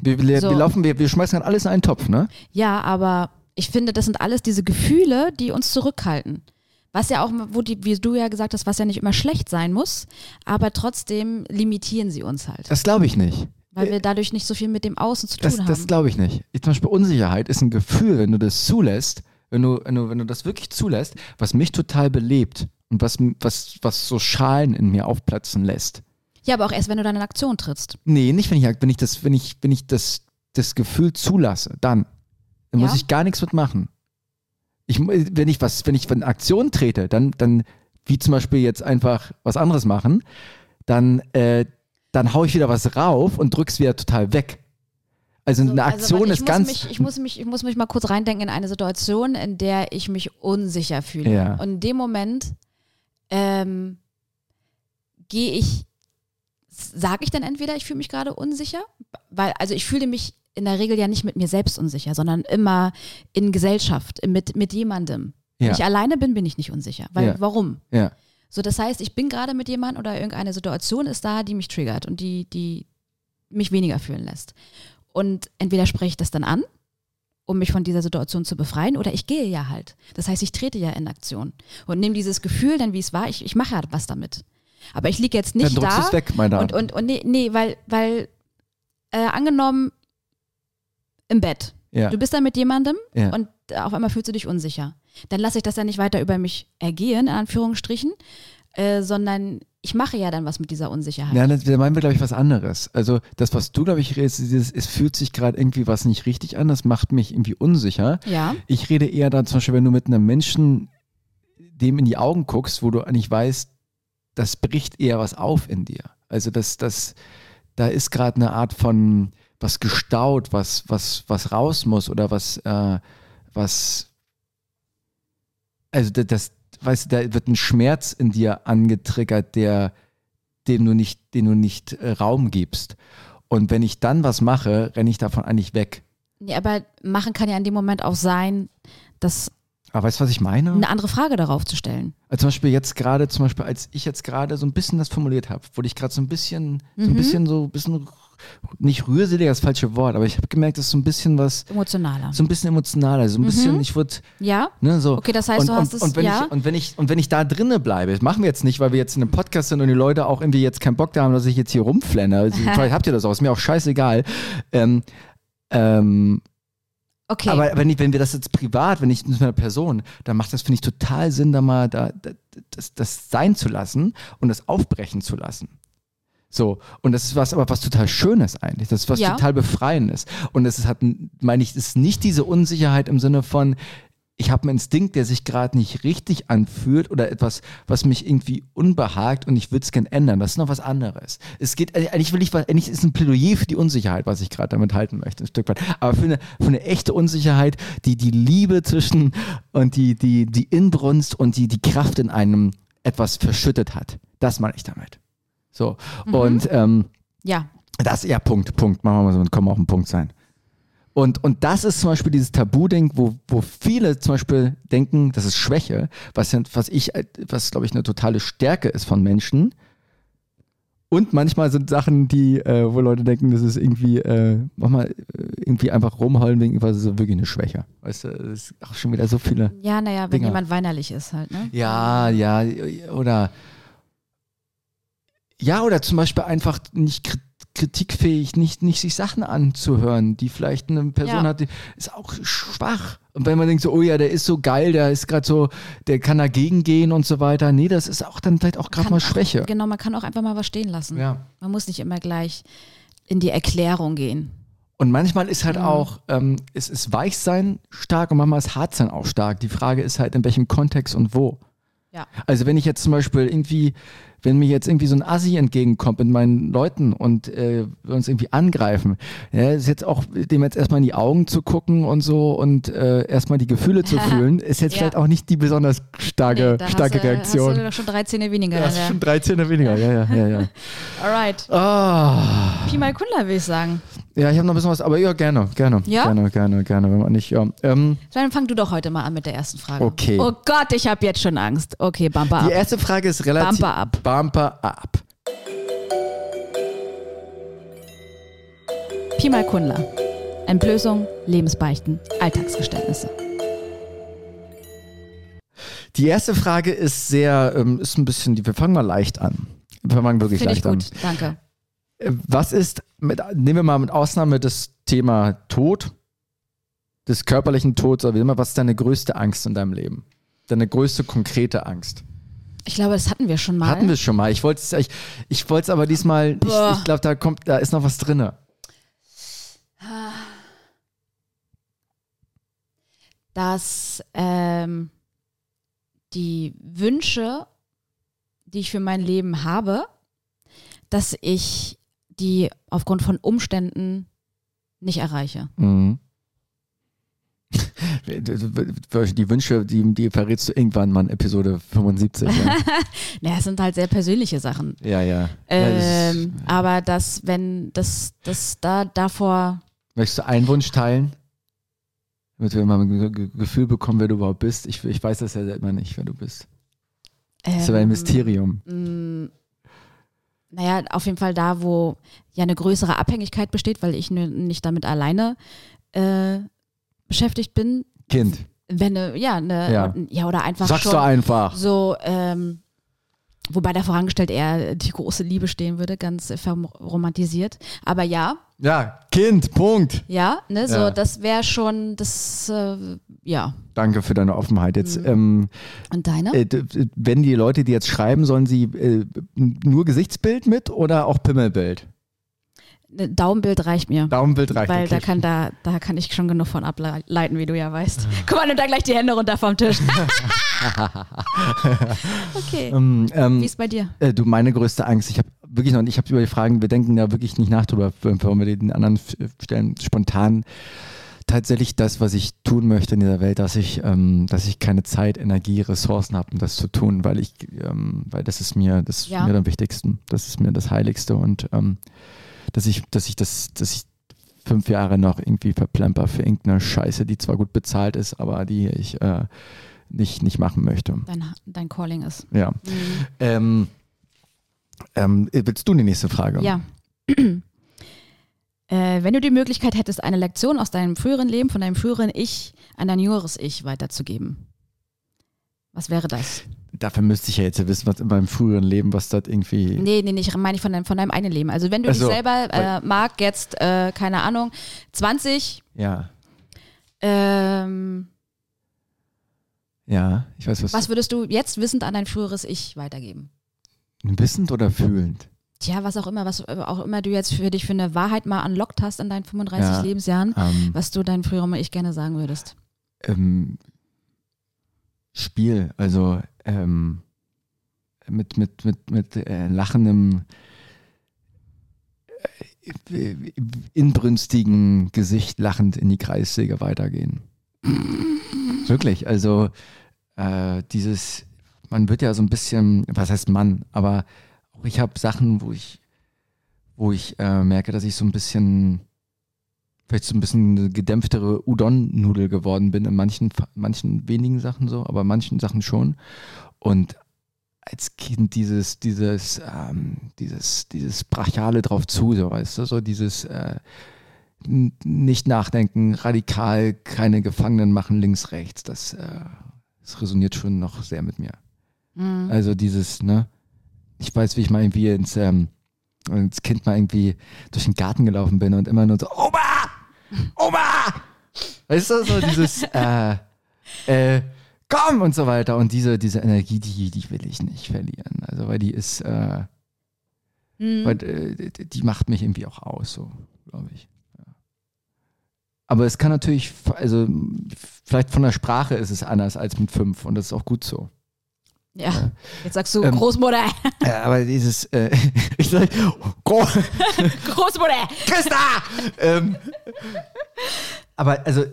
Wir, wir, So. wir laufen, wir, wir schmeißen gerade alles in einen Topf, ne? Ja, aber ich finde, das sind alles diese Gefühle, die uns zurückhalten. Was ja auch, wo die, wie du ja gesagt hast, was ja nicht immer schlecht sein muss, aber trotzdem limitieren sie uns halt. Das glaube ich nicht. Weil wir dadurch nicht so viel mit dem Außen zu tun Das, haben. das glaube ich nicht. Ich, zum Beispiel Unsicherheit ist ein Gefühl, wenn du das zulässt, wenn du, wenn du, wenn du das wirklich zulässt, was mich total belebt und was, was, was so Schalen in mir aufplatzen lässt. ja, aber auch erst, wenn du dann in Aktion trittst. Nee, nicht wenn ich, wenn ich das, wenn ich, wenn ich das, das Gefühl zulasse, dann. Dann muss Ja? ich gar nichts mitmachen. Ich, wenn ich was, wenn ich in Aktion trete, dann, dann, wie zum Beispiel jetzt einfach was anderes machen, dann, äh, dann hau ich wieder was rauf und drück's wieder total weg. Also So, eine also, Aktion ich ist ganz. Mich, ich, muss mich, ich muss mich mal kurz reindenken in eine Situation, in der ich mich unsicher fühle. Ja. Und in dem Moment ähm, gehe ich, sage ich dann entweder, ich fühle mich gerade unsicher, weil, also ich fühle mich in der Regel ja nicht mit mir selbst unsicher, sondern immer in Gesellschaft, mit, mit jemandem. Wenn Ja. ich alleine bin, bin ich nicht unsicher. Weil, Ja. warum? ja. So, das heißt, ich bin gerade mit jemandem oder irgendeine Situation ist da, die mich triggert und die, die, mich weniger fühlen lässt. Und entweder spreche ich das dann an, um mich von dieser Situation zu befreien, oder ich gehe ja halt. Das heißt, ich trete ja in Aktion und nehme dieses Gefühl dann, wie es war, ich, ich mache ja was damit. Aber ich liege jetzt nicht Dann drückst da. du es weg, meine und, und, und nee, nee, weil, weil äh, angenommen im Bett. Ja. Du bist da mit jemandem Ja. und auf einmal fühlst du dich unsicher. Dann lasse ich das ja nicht weiter über mich ergehen, in Anführungsstrichen, äh, sondern ich mache ja dann was mit dieser Unsicherheit. Ja, das- da meinen wir, glaube ich, was anderes. Also das, was du, glaube ich, redest, ist dieses, es fühlt sich gerade irgendwie was nicht richtig an, das macht mich irgendwie unsicher. Ja. Ich rede eher da zum Beispiel, wenn du mit einem Menschen dem in die Augen guckst, wo du eigentlich weißt, das bricht eher was auf in dir. Also das, das, da ist gerade eine Art von was gestaut, was, was, was raus muss oder was, äh, was, also das, das, weißt du, da wird ein Schmerz in dir angetriggert, der, dem du nicht, den du nicht äh, Raum gibst. Und wenn ich dann was mache, renne ich davon eigentlich weg. Nee, aber machen kann ja in dem Moment auch sein, das Aber weißt du, was ich meine? eine andere Frage darauf zu stellen. Also zum Beispiel jetzt gerade, zum Beispiel, als ich jetzt gerade so ein bisschen das formuliert habe, wurde ich gerade so ein bisschen, so ein Mhm. bisschen so ein bisschen nicht rührselig, das falsche Wort, aber ich habe gemerkt, das ist so ein bisschen was, Emotionaler. so ein bisschen emotionaler, so ein bisschen, ich wurde, Ja? ne, so. Mhm. Okay, das heißt, und, du hast und, es- und wenn ja? ich und wenn ich und wenn ich da drinnen bleibe, das machen wir jetzt nicht, weil wir jetzt in einem Podcast sind und die Leute auch irgendwie jetzt keinen Bock da haben, dass ich jetzt hier rumflenne. Also, <laughs> vielleicht habt ihr das auch, ist mir auch scheißegal. Ähm, ähm, Okay. aber wenn, ich, wenn wir das jetzt privat, wenn ich mit einer Person, dann macht das, finde ich, total Sinn, da mal da, da, das, das sein zu lassen und das aufbrechen zu lassen. So, und das ist was, aber was total Schönes eigentlich. Das ist was Ja. total Befreiendes. Und es ist, hat, meine ich, es ist nicht diese Unsicherheit im Sinne von, ich habe einen Instinkt, der sich gerade nicht richtig anfühlt oder etwas, was mich irgendwie unbehagt und ich würde es gern ändern. Das ist noch was anderes. Es geht, äh, eigentlich will ich, was- eigentlich ist ein Plädoyer für die Unsicherheit, was ich gerade damit halten möchte, ein Stück weit. Aber für eine, für eine echte Unsicherheit, die die Liebe zwischen und die, die, die Inbrunst und die, die Kraft in einem etwas verschüttet hat. Das meine ich damit. So. Und ähm, ja. das, ja, Punkt, Punkt. Machen wir mal so, können wir auf den Punkt sein. Und, und das ist zum Beispiel dieses Tabu-Ding, wo, wo viele zum Beispiel denken, das ist Schwäche, was, was ich, äh, was glaube ich eine totale Stärke ist von Menschen. Und manchmal sind Sachen, die, äh, wo Leute denken, das ist irgendwie, äh, manchmal äh, irgendwie einfach rumheulen wegen was ist wirklich eine Schwäche. Weißt du, das ist auch schon wieder so viele. Ja, naja, wenn Dinger. jemand weinerlich ist halt, ne? Ja, ja, oder ja, oder zum Beispiel einfach nicht kri- kritikfähig, nicht, nicht sich Sachen anzuhören, die vielleicht eine Person Ja. hat, die ist auch schwach. Und wenn man denkt so, oh ja, der ist so geil, der ist gerade so, der kann dagegen gehen und so weiter. Nee, das ist auch dann vielleicht auch gerade mal auch- Schwäche. Genau, man kann auch einfach mal was stehen lassen. Ja. Man muss nicht immer gleich in die Erklärung gehen. Und manchmal ist Mhm. halt auch, ähm, es ist Weichsein stark und manchmal ist Hartsein auch stark. Die Frage ist halt, in welchem Kontext und wo. Ja. Also wenn ich jetzt zum Beispiel irgendwie, wenn mir jetzt irgendwie so ein Assi entgegenkommt mit meinen Leuten und äh, wir uns irgendwie angreifen, ja, ist jetzt auch dem jetzt erstmal in die Augen zu gucken und so und äh, erstmal die Gefühle zu <laughs> fühlen, ist jetzt Ja. vielleicht auch nicht die besonders starke, Nee, starke hast, du- Reaktion. Hast du schon drei Zähne weniger. das ist ja. schon drei Zähne weniger, ja, ja, ja, ja. <laughs> Alright. Ah. Pi mal Kundler, will ich sagen. Ja, ich habe noch ein bisschen was, aber ja, gerne, gerne, Ja? gerne, gerne, gerne, wenn man nicht, ja. Ähm, Dann fang du doch heute mal an mit der ersten Frage. Okay. Oh Gott, ich habe jetzt schon Angst. Okay, Bumper Die ab. erste Frage ist relativ. Bumper ab. Bumper ab. Pi mal Kundler. Entblößung, Lebensbeichten, Alltagsgeständnisse. Die erste Frage ist sehr, ähm, ist ein bisschen, die- wir fangen mal leicht an. Wir fangen wirklich Finde ich leicht gut, danke. an. Äh, Was ist, mit, nehmen wir mal mit Ausnahme des Thema Tod, des körperlichen Todes, oder wie immer, was ist deine größte Angst in deinem Leben? Deine größte konkrete Angst? Ich glaube, das hatten wir schon mal. Hatten wir schon mal. Ich wollte es ich, ich wollt's aber diesmal, ich, Boah. ich glaube, da kommt, da ist noch was drin. dass ähm, die Wünsche, die ich für mein Leben habe, dass ich die aufgrund von Umständen nicht erreiche. Mhm. Die Wünsche, die, die verrätst du irgendwann mal in Episode 75. Ja, <laughs> Naja, es sind halt sehr persönliche Sachen. ja. ja. ja das Ähm, aber dass, wenn das, das da davor, möchtest du einen Wunsch teilen? Damit wir mal ein Ge- Ge- Gefühl bekommen, wer du überhaupt bist. Ich, ich weiß das ja immer nicht, wer du bist. Das ist aber ein ähm, Mysterium. Naja, auf jeden Fall da, wo ja eine größere Abhängigkeit besteht, weil ich nicht damit alleine äh, beschäftigt bin. Kind. Wenn eine, ja, eine, Ja. ja. oder einfach Sagst schon du einfach. so, ähm, wobei da vorangestellt eher die große Liebe stehen würde, ganz verromantisiert. Aber ja, Ja, Kind, Punkt. ja, ne, so, Ja. das wäre schon, das, äh, ja. Danke für deine Offenheit. Jetzt, Mhm. ähm, Und deine? äh, wenn die Leute, die jetzt schreiben, sollen sie äh, nur Gesichtsbild mit oder auch Pimmelbild? Daumenbild reicht mir. Daumenbild reicht. Weil okay. da kann da, da kann ich schon genug von ableiten, wie du ja weißt. Guck mal, nimm da gleich die Hände runter vom Tisch. <laughs> okay. ähm, ähm, Wie ist bei dir? Äh, du, meine größte Angst, ich habe wirklich noch, ich habe über die Fragen, wir denken da wirklich nicht nach drüber, bevor wir den anderen f- stellen, spontan. Tatsächlich das, was ich tun möchte in dieser Welt, dass ich, ähm, dass ich keine Zeit, Energie, Ressourcen habe, um das zu tun, weil ich, ähm, weil das ist mir, das ist Ja. mir am wichtigsten, das ist mir das Heiligste und ähm, dass ich, dass ich das, dass ich fünf Jahre noch irgendwie verplemper für irgendeine Scheiße, die zwar gut bezahlt ist, aber die ich äh, nicht, nicht machen möchte. Dein, dein Calling ist. Ja. Ähm, ähm, willst du die nächste Frage? Ja. <clears throat> äh, wenn du die Möglichkeit hättest, eine Lektion aus deinem früheren Leben, von deinem früheren Ich an dein jüngeres Ich weiterzugeben, was wäre das? Dafür müsste ich ja jetzt wissen, was in meinem früheren Leben, was das irgendwie. Nee, nee, nee, ich meine ich von deinem, von deinem eigenen Leben. Also wenn du Ach dich selber, äh, Marc, jetzt, äh, keine Ahnung, 20, Ja. ähm, Ja, ich weiß, was. was würdest du jetzt wissend an dein früheres Ich weitergeben? Wissend oder fühlend? Tja, was auch immer, was auch immer du jetzt für dich für eine Wahrheit mal unlockt hast in deinen 35 Ja. Lebensjahren, Ähm, was du deinem früheren Ich gerne sagen würdest. ähm, Spiel, also ähm, mit, mit, mit, mit äh, lachendem, äh, inbrünstigen Gesicht lachend in die Kreissäge weitergehen. <laughs> Wirklich, also äh, dieses, man wird ja so ein bisschen, was heißt Mann, aber auch ich habe Sachen, wo ich, wo ich äh, merke, dass ich so ein bisschen vielleicht so ein bisschen eine gedämpftere Udon-Nudel geworden bin in manchen, manchen wenigen Sachen so, aber manchen Sachen schon. Und als Kind dieses, dieses, ähm, dieses, dieses brachiale drauf zu, so weißt du, so dieses äh, nicht nachdenken, radikal keine Gefangenen machen, links, rechts, das, äh, das resoniert schon noch sehr mit mir. Mhm. Also dieses, ne, ich weiß, wie ich mal irgendwie ins, ähm, als Kind mal irgendwie durch den Garten gelaufen bin und immer nur so, Oma! Oma! Weißt du, so dieses, <laughs> äh, äh, komm und so weiter. Und diese, diese Energie, die, die will ich nicht verlieren. Also, weil die ist, äh, Mhm. weil, äh, die- macht mich irgendwie auch aus, so, glaube ich. Ja. Aber es kann natürlich, also, vielleicht von der Sprache ist es anders als mit fünf und das ist auch gut so. Ja, jetzt sagst du Ähm, Großmutter, Ja, aber dieses, äh, <laughs> ich sag, Gro <laughs> Großmutter. Christa! ähm, aber also, äh,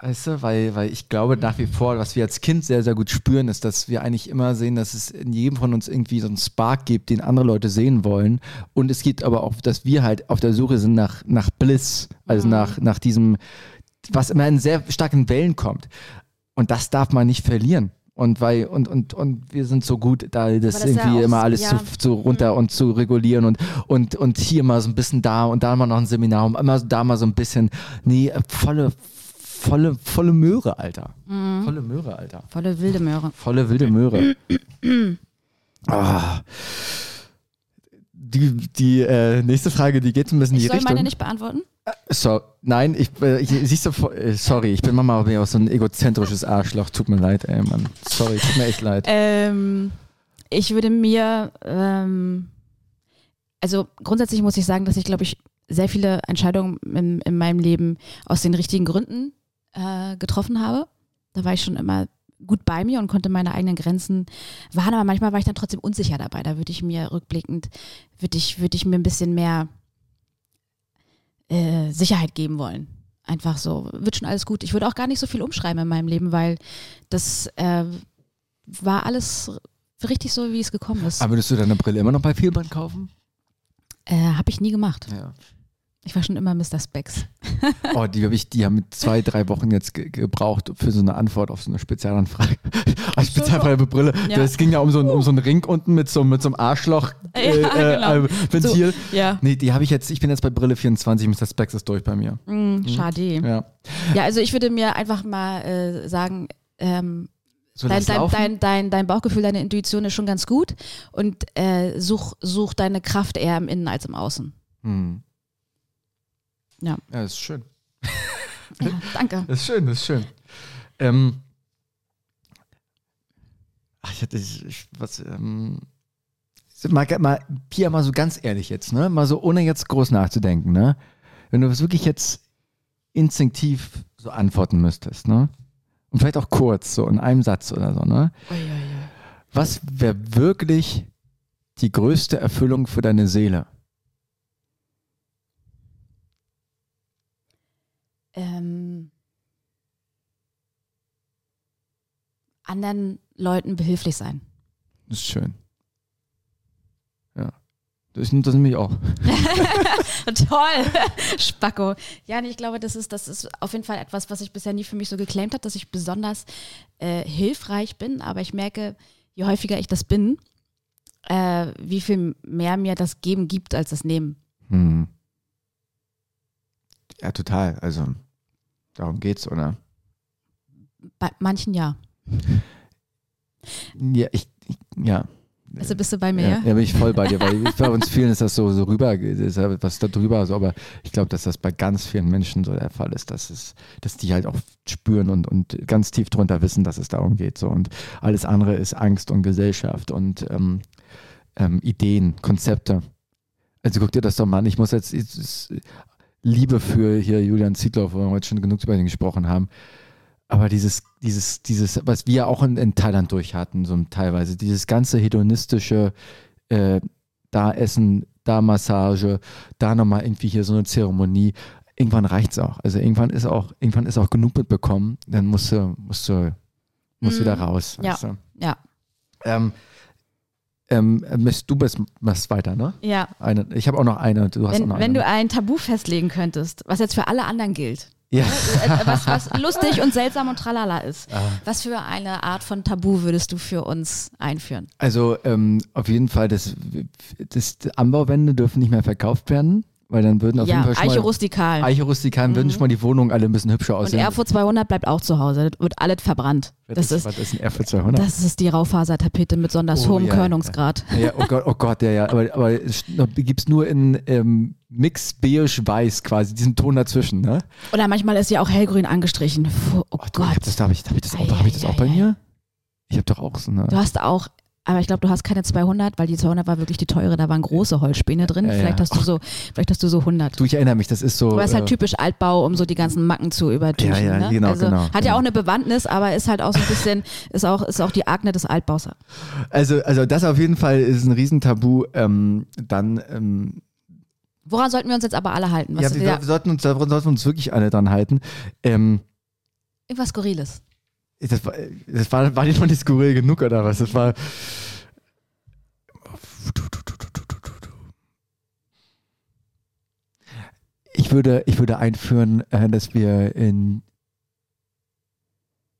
weißt du, weil, weil ich glaube nach wie vor, was wir als Kind sehr, sehr gut spüren, ist, dass wir eigentlich immer sehen, dass es in jedem von uns irgendwie so einen Spark gibt, den andere Leute sehen wollen. Und es gibt aber auch, dass wir halt auf der Suche sind nach, nach Bliss, also nach, nach diesem, was immer in sehr starken Wellen kommt. Und das darf man nicht verlieren. Und weil, und, und, und wir sind so gut, da das, das ja irgendwie auch immer so- alles ja. zu, zu runter und zu regulieren und, und, und hier mal so ein bisschen da und da mal noch ein Seminar und immer da mal so ein bisschen, nee, äh, volle, volle, volle Möhre, Alter. Mhm. Volle Möhre, Alter. Volle wilde Möhre. Volle wilde Möhre. <clears throat> ah. Die, die äh, nächste Frage, die geht ein bisschen in Ich die soll Richtung. meine nicht beantworten? So, nein, ich, äh, ich siehst du, äh, sorry, ich bin Mama auch so ein egozentrisches Arschloch. Tut mir leid, ey, Mann. Sorry, tut mir echt leid. Ähm, ich würde mir, ähm, also grundsätzlich muss ich sagen, dass ich, glaube ich, sehr viele Entscheidungen in, in meinem Leben aus den richtigen Gründen äh, getroffen habe. Da war ich schon immer gut bei mir und konnte meine eigenen Grenzen wahren, aber manchmal war ich dann trotzdem unsicher dabei. Da würde ich mir rückblickend, würde ich, würde ich mir ein bisschen mehr äh, Sicherheit geben wollen. Einfach so, wird schon alles gut. Ich würde auch gar nicht so viel umschreiben in meinem Leben, weil das äh, war alles richtig so, wie es gekommen ist. Aber würdest du deine Brille immer noch bei Vielband kaufen? Äh, Habe ich nie gemacht. Ja. Ich war schon immer Mr. Specs. <laughs> Oh, die habe ich, die haben zwei, drei Wochen jetzt ge gebraucht für so eine Antwort auf so eine Spezialanfrage. <laughs> Eine Spezialfrage für Brille. Ja. Das ging ja um so, ein, um so einen Ring unten mit so, mit so einem Arschloch <laughs> äh, Ja, genau. äh, Ventil. So, ja. Nee, die habe ich jetzt, ich bin jetzt bei Brille 24, Mr. Specs ist durch bei mir. Hm, schade. Ja. Ja. also ich würde mir einfach mal äh, sagen, ähm, dein, dein, dein, dein Bauchgefühl, deine Intuition ist schon ganz gut und äh, such, such deine Kraft eher im Innen als im Außen. Hm. Ja. Ja, das ist schön. <laughs> Ja, danke. Das ist schön, das ist schön. Ähm, ach, ich hatte, ich, was, ähm, mal, mal, Pia, mal so ganz ehrlich jetzt, ne? Mal so ohne jetzt groß nachzudenken, ne? Wenn du das wirklich jetzt instinktiv so antworten müsstest, ne? Und vielleicht auch kurz, so in einem Satz oder so, ne? Was wäre wirklich die größte Erfüllung für deine Seele? Ähm, anderen Leuten behilflich sein. Das ist schön. Ja. Das, das nämlich auch. <laughs> Toll, Spacko. Ja, nee, ich glaube, das ist, das ist auf jeden Fall etwas, was sich bisher nie für mich so geclaimt hat, dass ich besonders äh, hilfreich bin. Aber ich merke, je häufiger ich das bin, äh, wie viel mehr mir das Geben gibt als das Nehmen. Hm. Ja, total. Also, darum geht's, oder? Bei manchen ja. <laughs> Ja, ich, ich ja. Also bist du bei mir? Ja, Ja, bin ich voll bei dir, weil bei uns vielen ist das so, so rüber, ist was da drüber, so, aber ich glaube, dass das bei ganz vielen Menschen so der Fall ist, dass es, dass die halt auch spüren und, und ganz tief drunter wissen, dass es darum geht. So. Und alles andere ist Angst und Gesellschaft und ähm, ähm, Ideen, Konzepte. Also guck dir das doch mal an. Ich muss jetzt, Liebe für hier Julian Ziegler, wo wir heute schon genug über ihn gesprochen haben. Aber dieses, dieses, dieses, was wir auch in, in Thailand durch hatten, so teilweise, dieses ganze hedonistische, äh, da Essen, da Massage, da nochmal irgendwie hier so eine Zeremonie. Irgendwann reicht's auch. Also irgendwann ist auch, irgendwann ist auch genug mitbekommen. Dann musst du, musst du, musst Mhm. wieder raus. Ja. weißt du? ja. Ähm, ähm, du bist, machst weiter, ne? ja. Eine, ich habe auch noch eine. Du hast auch Wenn, noch wenn eine. du ein Tabu festlegen könntest, was jetzt für alle anderen gilt, ja. äh, was, was <laughs> lustig und seltsam und tralala ist, Ah. was für eine Art von Tabu würdest du für uns einführen? Also ähm, auf jeden Fall, das, das Anbauwände dürfen nicht mehr verkauft werden, weil dann würden auf ja, jeden Fall schon Eiche mal, rustikal. Eiche rustikalen würden schon mal die Wohnungen alle ein bisschen hübscher und aussehen. Erfurt 200 bleibt auch zu Hause. Das wird alles verbrannt. Das ist, was ist ein Erfurt 200? das ist die Raufasertapete mit besonders Oh, hohem ja, Körnungsgrad. ja, oh Gott, oh Gott, ja, ja. Aber, aber gibt es nur in ähm, Mix beige weiß quasi, diesen Ton dazwischen, ne? Oder manchmal ist ja auch hellgrün angestrichen. Puh, Oh Ach, du, ich Gott. hab das, hab ich, hab ich das, auch, hab ich das auch bei mir? Ich habe doch auch so eine. Du hast auch, aber ich glaube, du hast keine 200, weil die 200 war wirklich die teure. Da waren große Holzspäne drin. Ja, ja. Vielleicht hast du so, vielleicht hast du so 100. Du, ich erinnere mich, das ist so. Aber es ist halt äh, typisch Altbau, um so die ganzen Macken zu übertünchen. Ja, ja, ne? genau, also genau, Hat ja genau. auch eine Bewandtnis, aber ist halt auch so ein bisschen, <laughs> ist auch, ist auch die Akne des Altbaus. also, also das auf jeden Fall ist ein Riesentabu. Ähm, dann ähm, Woran sollten wir uns jetzt aber alle halten? Was ja, wir, sollten uns, da sollten wir uns wirklich alle dran halten. Ähm, irgendwas Skurriles. Das war, das war, war nicht mal nicht skurril genug oder was? Das war. Ich würde, ich würde einführen, äh, dass wir in,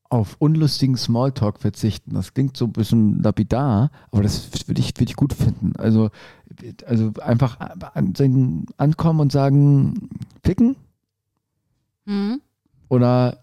auf unlustigen Smalltalk verzichten. Das klingt so ein bisschen lapidar, aber das würde ich, würde ich gut finden. Also, also einfach an, ankommen und sagen, ficken? Mhm. Oder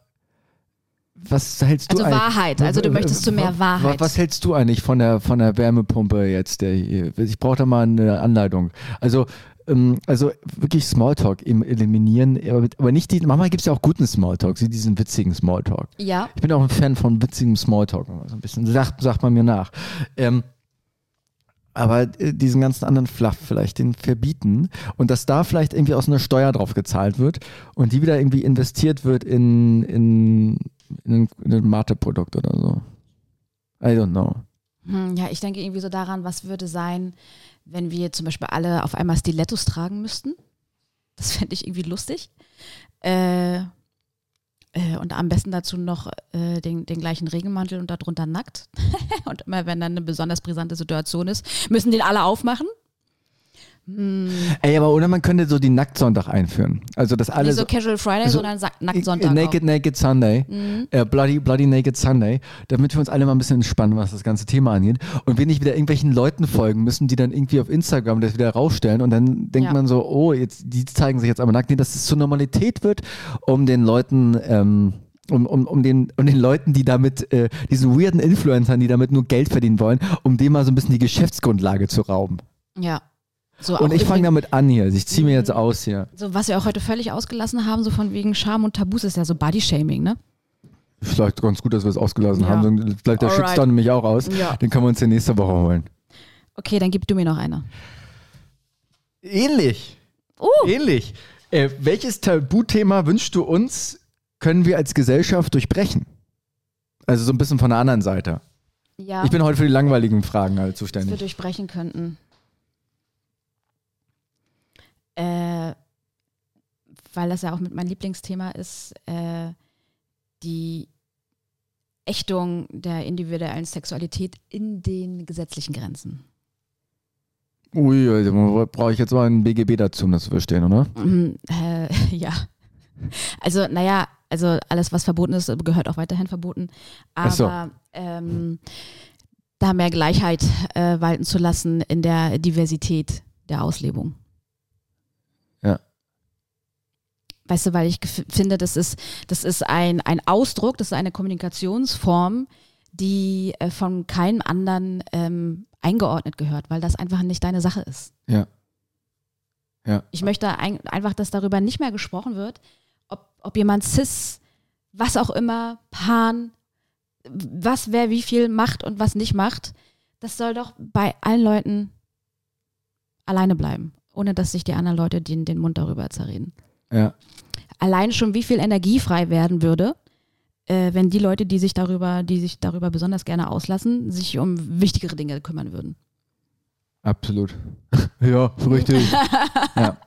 was hältst du Also eigentlich- Wahrheit. Also du möchtest zu mehr Wa- Wahrheit. Was hältst du eigentlich von der, von der Wärmepumpe jetzt? Ich brauche da mal eine Anleitung. Also, ähm, also wirklich Smalltalk im eliminieren, aber, nicht die, manchmal gibt es ja auch guten Smalltalk, diesen witzigen Smalltalk. Ja. Ich bin auch ein Fan von witzigem Smalltalk, so ein bisschen, sagt, sagt man mir nach. Ähm, aber äh, diesen ganzen anderen Fluff vielleicht, den verbieten und dass da vielleicht irgendwie aus einer Steuer drauf gezahlt wird und die wieder irgendwie investiert wird in, in, in, ein, in ein Mate-Produkt oder so. I don't know. Hm, ja, ich denke irgendwie so daran, was würde sein, wenn wir zum Beispiel alle auf einmal Stilettos tragen müssten. Das fände ich irgendwie lustig. Äh, äh, und am besten dazu noch äh, den, den gleichen Regenmantel und darunter nackt. <laughs> und immer wenn dann eine besonders brisante Situation ist, müssen den alle aufmachen. Ey, aber oder man könnte so die Nacktsonntag einführen. Also das alles. Nicht so Casual Friday, so- sondern Nacktsonntag. Naked, Naked Sunday. Mhm. Äh, Bloody, Bloody Naked Sunday. Damit wir uns alle mal ein bisschen entspannen, was das ganze Thema angeht. Und wir nicht wieder irgendwelchen Leuten folgen müssen, die dann irgendwie auf Instagram das wieder rausstellen. Und dann denkt Ja. man so, oh, jetzt, die zeigen sich jetzt aber nackt. Nee, dass es zur Normalität wird, um den Leuten, ähm, um, um, um, den, um den Leuten, die damit, äh, diesen weirden Influencern, die damit nur Geld verdienen wollen, um dem mal so ein bisschen die Geschäftsgrundlage zu rauben. auch. Ja. So Und ich fange damit an hier. Ich ziehe mir jetzt aus hier. So, was wir auch heute völlig ausgelassen haben, so von wegen Scham und Tabus, ist ja so Body-Shaming, ne? Vielleicht ganz gut, dass wir es ausgelassen Ja. haben. Dann bleibt der Alright. Shitstorm nämlich auch aus. Ja. Den können wir uns ja nächste Woche holen. Okay, dann gib du mir noch eine. Ähnlich. Uh. Ähnlich. Äh, welches Tabuthema wünschst du uns, können wir als Gesellschaft durchbrechen? Also so ein bisschen von der anderen Seite. Ja, Ich bin heute für die langweiligen Fragen halt was wir zuständig. durchbrechen könnten. Äh, weil das ja auch mit meinem Lieblingsthema ist, äh, die Ächtung der individuellen Sexualität in den gesetzlichen Grenzen. Ui, also brauche ich jetzt mal ein BGB dazu, um das zu verstehen, oder? Mhm, äh, <laughs> ja. Also, naja, also alles, was verboten ist, gehört auch weiterhin verboten. Ach so. Aber ähm, da mehr Gleichheit äh, walten zu lassen in der Diversität der Auslebung. Ja. Weißt du, weil ich finde, das ist, das ist ein, ein Ausdruck, das ist eine Kommunikationsform, die äh, von keinem anderen ähm, eingeordnet gehört, weil das einfach nicht deine Sache ist. Ja. Ja. Ich möchte ein, einfach, dass darüber nicht mehr gesprochen wird, ob, ob jemand cis, was auch immer, pan, was wer wie viel macht und was nicht macht. Das soll doch bei allen Leuten alleine bleiben, ohne dass sich die anderen Leute den, den Mund darüber zerreden. Ja. Allein schon, wie viel Energie frei werden würde, äh, wenn die Leute, die sich darüber, die sich darüber besonders gerne auslassen, sich um wichtigere Dinge kümmern würden. Absolut. <laughs> ja, richtig. <laughs> ja.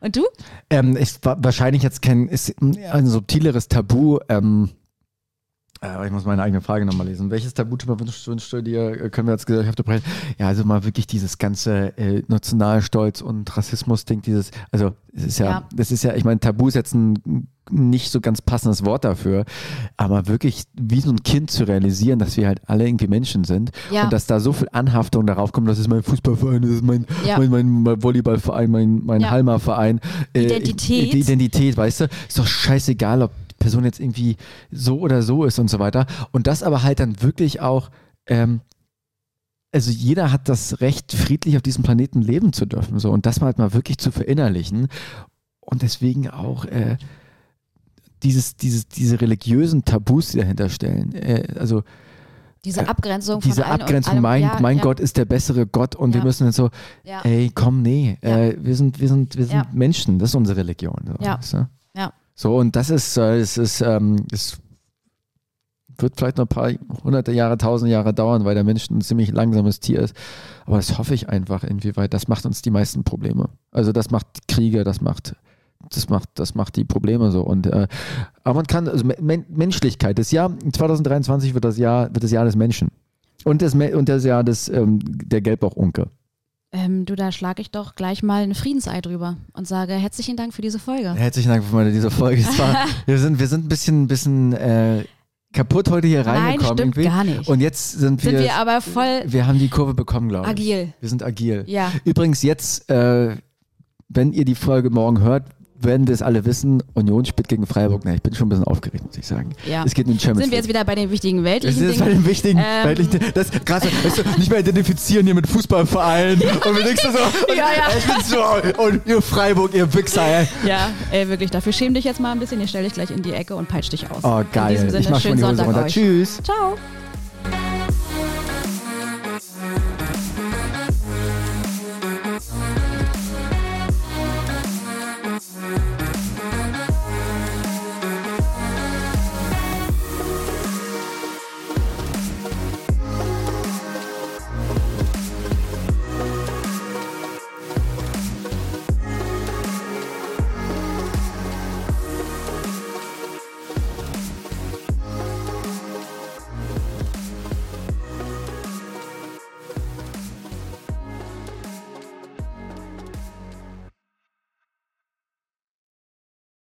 Und du? Ähm, ist wa- wahrscheinlich jetzt kein ist ein subtileres Tabu. Ähm, äh, ich muss meine eigene Frage nochmal lesen. Welches Tabuthema wünschst, du dir, äh, können wir als Gesellschaft brechen? Ja, also mal wirklich dieses ganze äh, Nationalstolz und Rassismus-Ding, dieses, also es ist ja, Ja. das ist ja, ich meine, Tabu ist jetzt ein nicht so ganz passendes Wort dafür, aber wirklich wie so ein Kind zu realisieren, dass wir halt alle irgendwie Menschen sind Ja. und dass da so viel Anhaftung darauf kommt, das ist mein Fußballverein, das ist mein, Ja. mein, mein, mein Volleyballverein, mein, mein Ja. Halma-Verein. Äh, Identität. Identität, weißt du? Ist doch scheißegal, ob Person jetzt irgendwie so oder so ist und so weiter. Und das aber halt dann wirklich auch, ähm, also jeder hat das Recht, friedlich auf diesem Planeten leben zu dürfen. So. Und das mal halt mal wirklich zu verinnerlichen. Und deswegen auch äh, dieses, dieses, diese religiösen Tabus, die dahinter stellen. Äh, also Diese Äh, Abgrenzung von diese und Abgrenzung, allem, mein, ja, mein ja, Gott ist der bessere Gott und wir Ja. müssen jetzt so, ey, komm, nee, äh, wir sind, wir sind, wir sind. Menschen, das ist unsere Religion. So, Ja. So, und das ist, äh, es ist, ähm, es wird vielleicht noch ein paar hunderte Jahre, tausende Jahre dauern, weil der Mensch ein ziemlich langsames Tier ist. Aber das hoffe ich einfach, inwieweit, das macht uns die meisten Probleme. Also das macht Kriege, das macht, das macht, das macht die Probleme so. Und äh, aber man kann, also Men Menschlichkeit, das Jahr 2023 wird das Jahr, wird das Jahr des Menschen. Und das, und das Jahr des, ähm, der Gelbbauchunke. Ähm, du, da schlage ich doch gleich mal ein Friedensei drüber und sage herzlichen Dank für diese Folge. Herzlichen Dank für meine, diese Folge. War, <laughs> wir, sind, wir sind ein bisschen, bisschen äh, kaputt heute hier Nein, reingekommen. stimmt irgendwie. gar nicht. Und jetzt sind wir, Sind wir aber voll wir haben die Kurve bekommen, glaube ich. agil. Wir sind agil. Ja. Übrigens jetzt, äh, wenn ihr die Folge morgen hört, werden wir es alle wissen. Union spielt gegen Freiburg. Na, ich bin schon ein bisschen aufgeregt, muss ich sagen. Ja. Es geht in den Champions Sind wir jetzt wieder bei den wichtigen weltlichen ist bei Dingen? den wichtigen, Ähm. weltlichen, das ist krass, weißt du, nicht mehr identifizieren hier mit Fußballvereinen <laughs> und wir denkst du so, und, Ja, ja. ich bin so, und ihr Freiburg, ihr Wichser, ey. Ja, ey, wirklich. Dafür schäm dich jetzt mal ein bisschen. Ich stell dich gleich in die Ecke und peitsch dich aus. Oh, In geil. diesem Sinne, ich mach schon schönen die Hose Sonntag runter. euch. Tschüss. Ciao.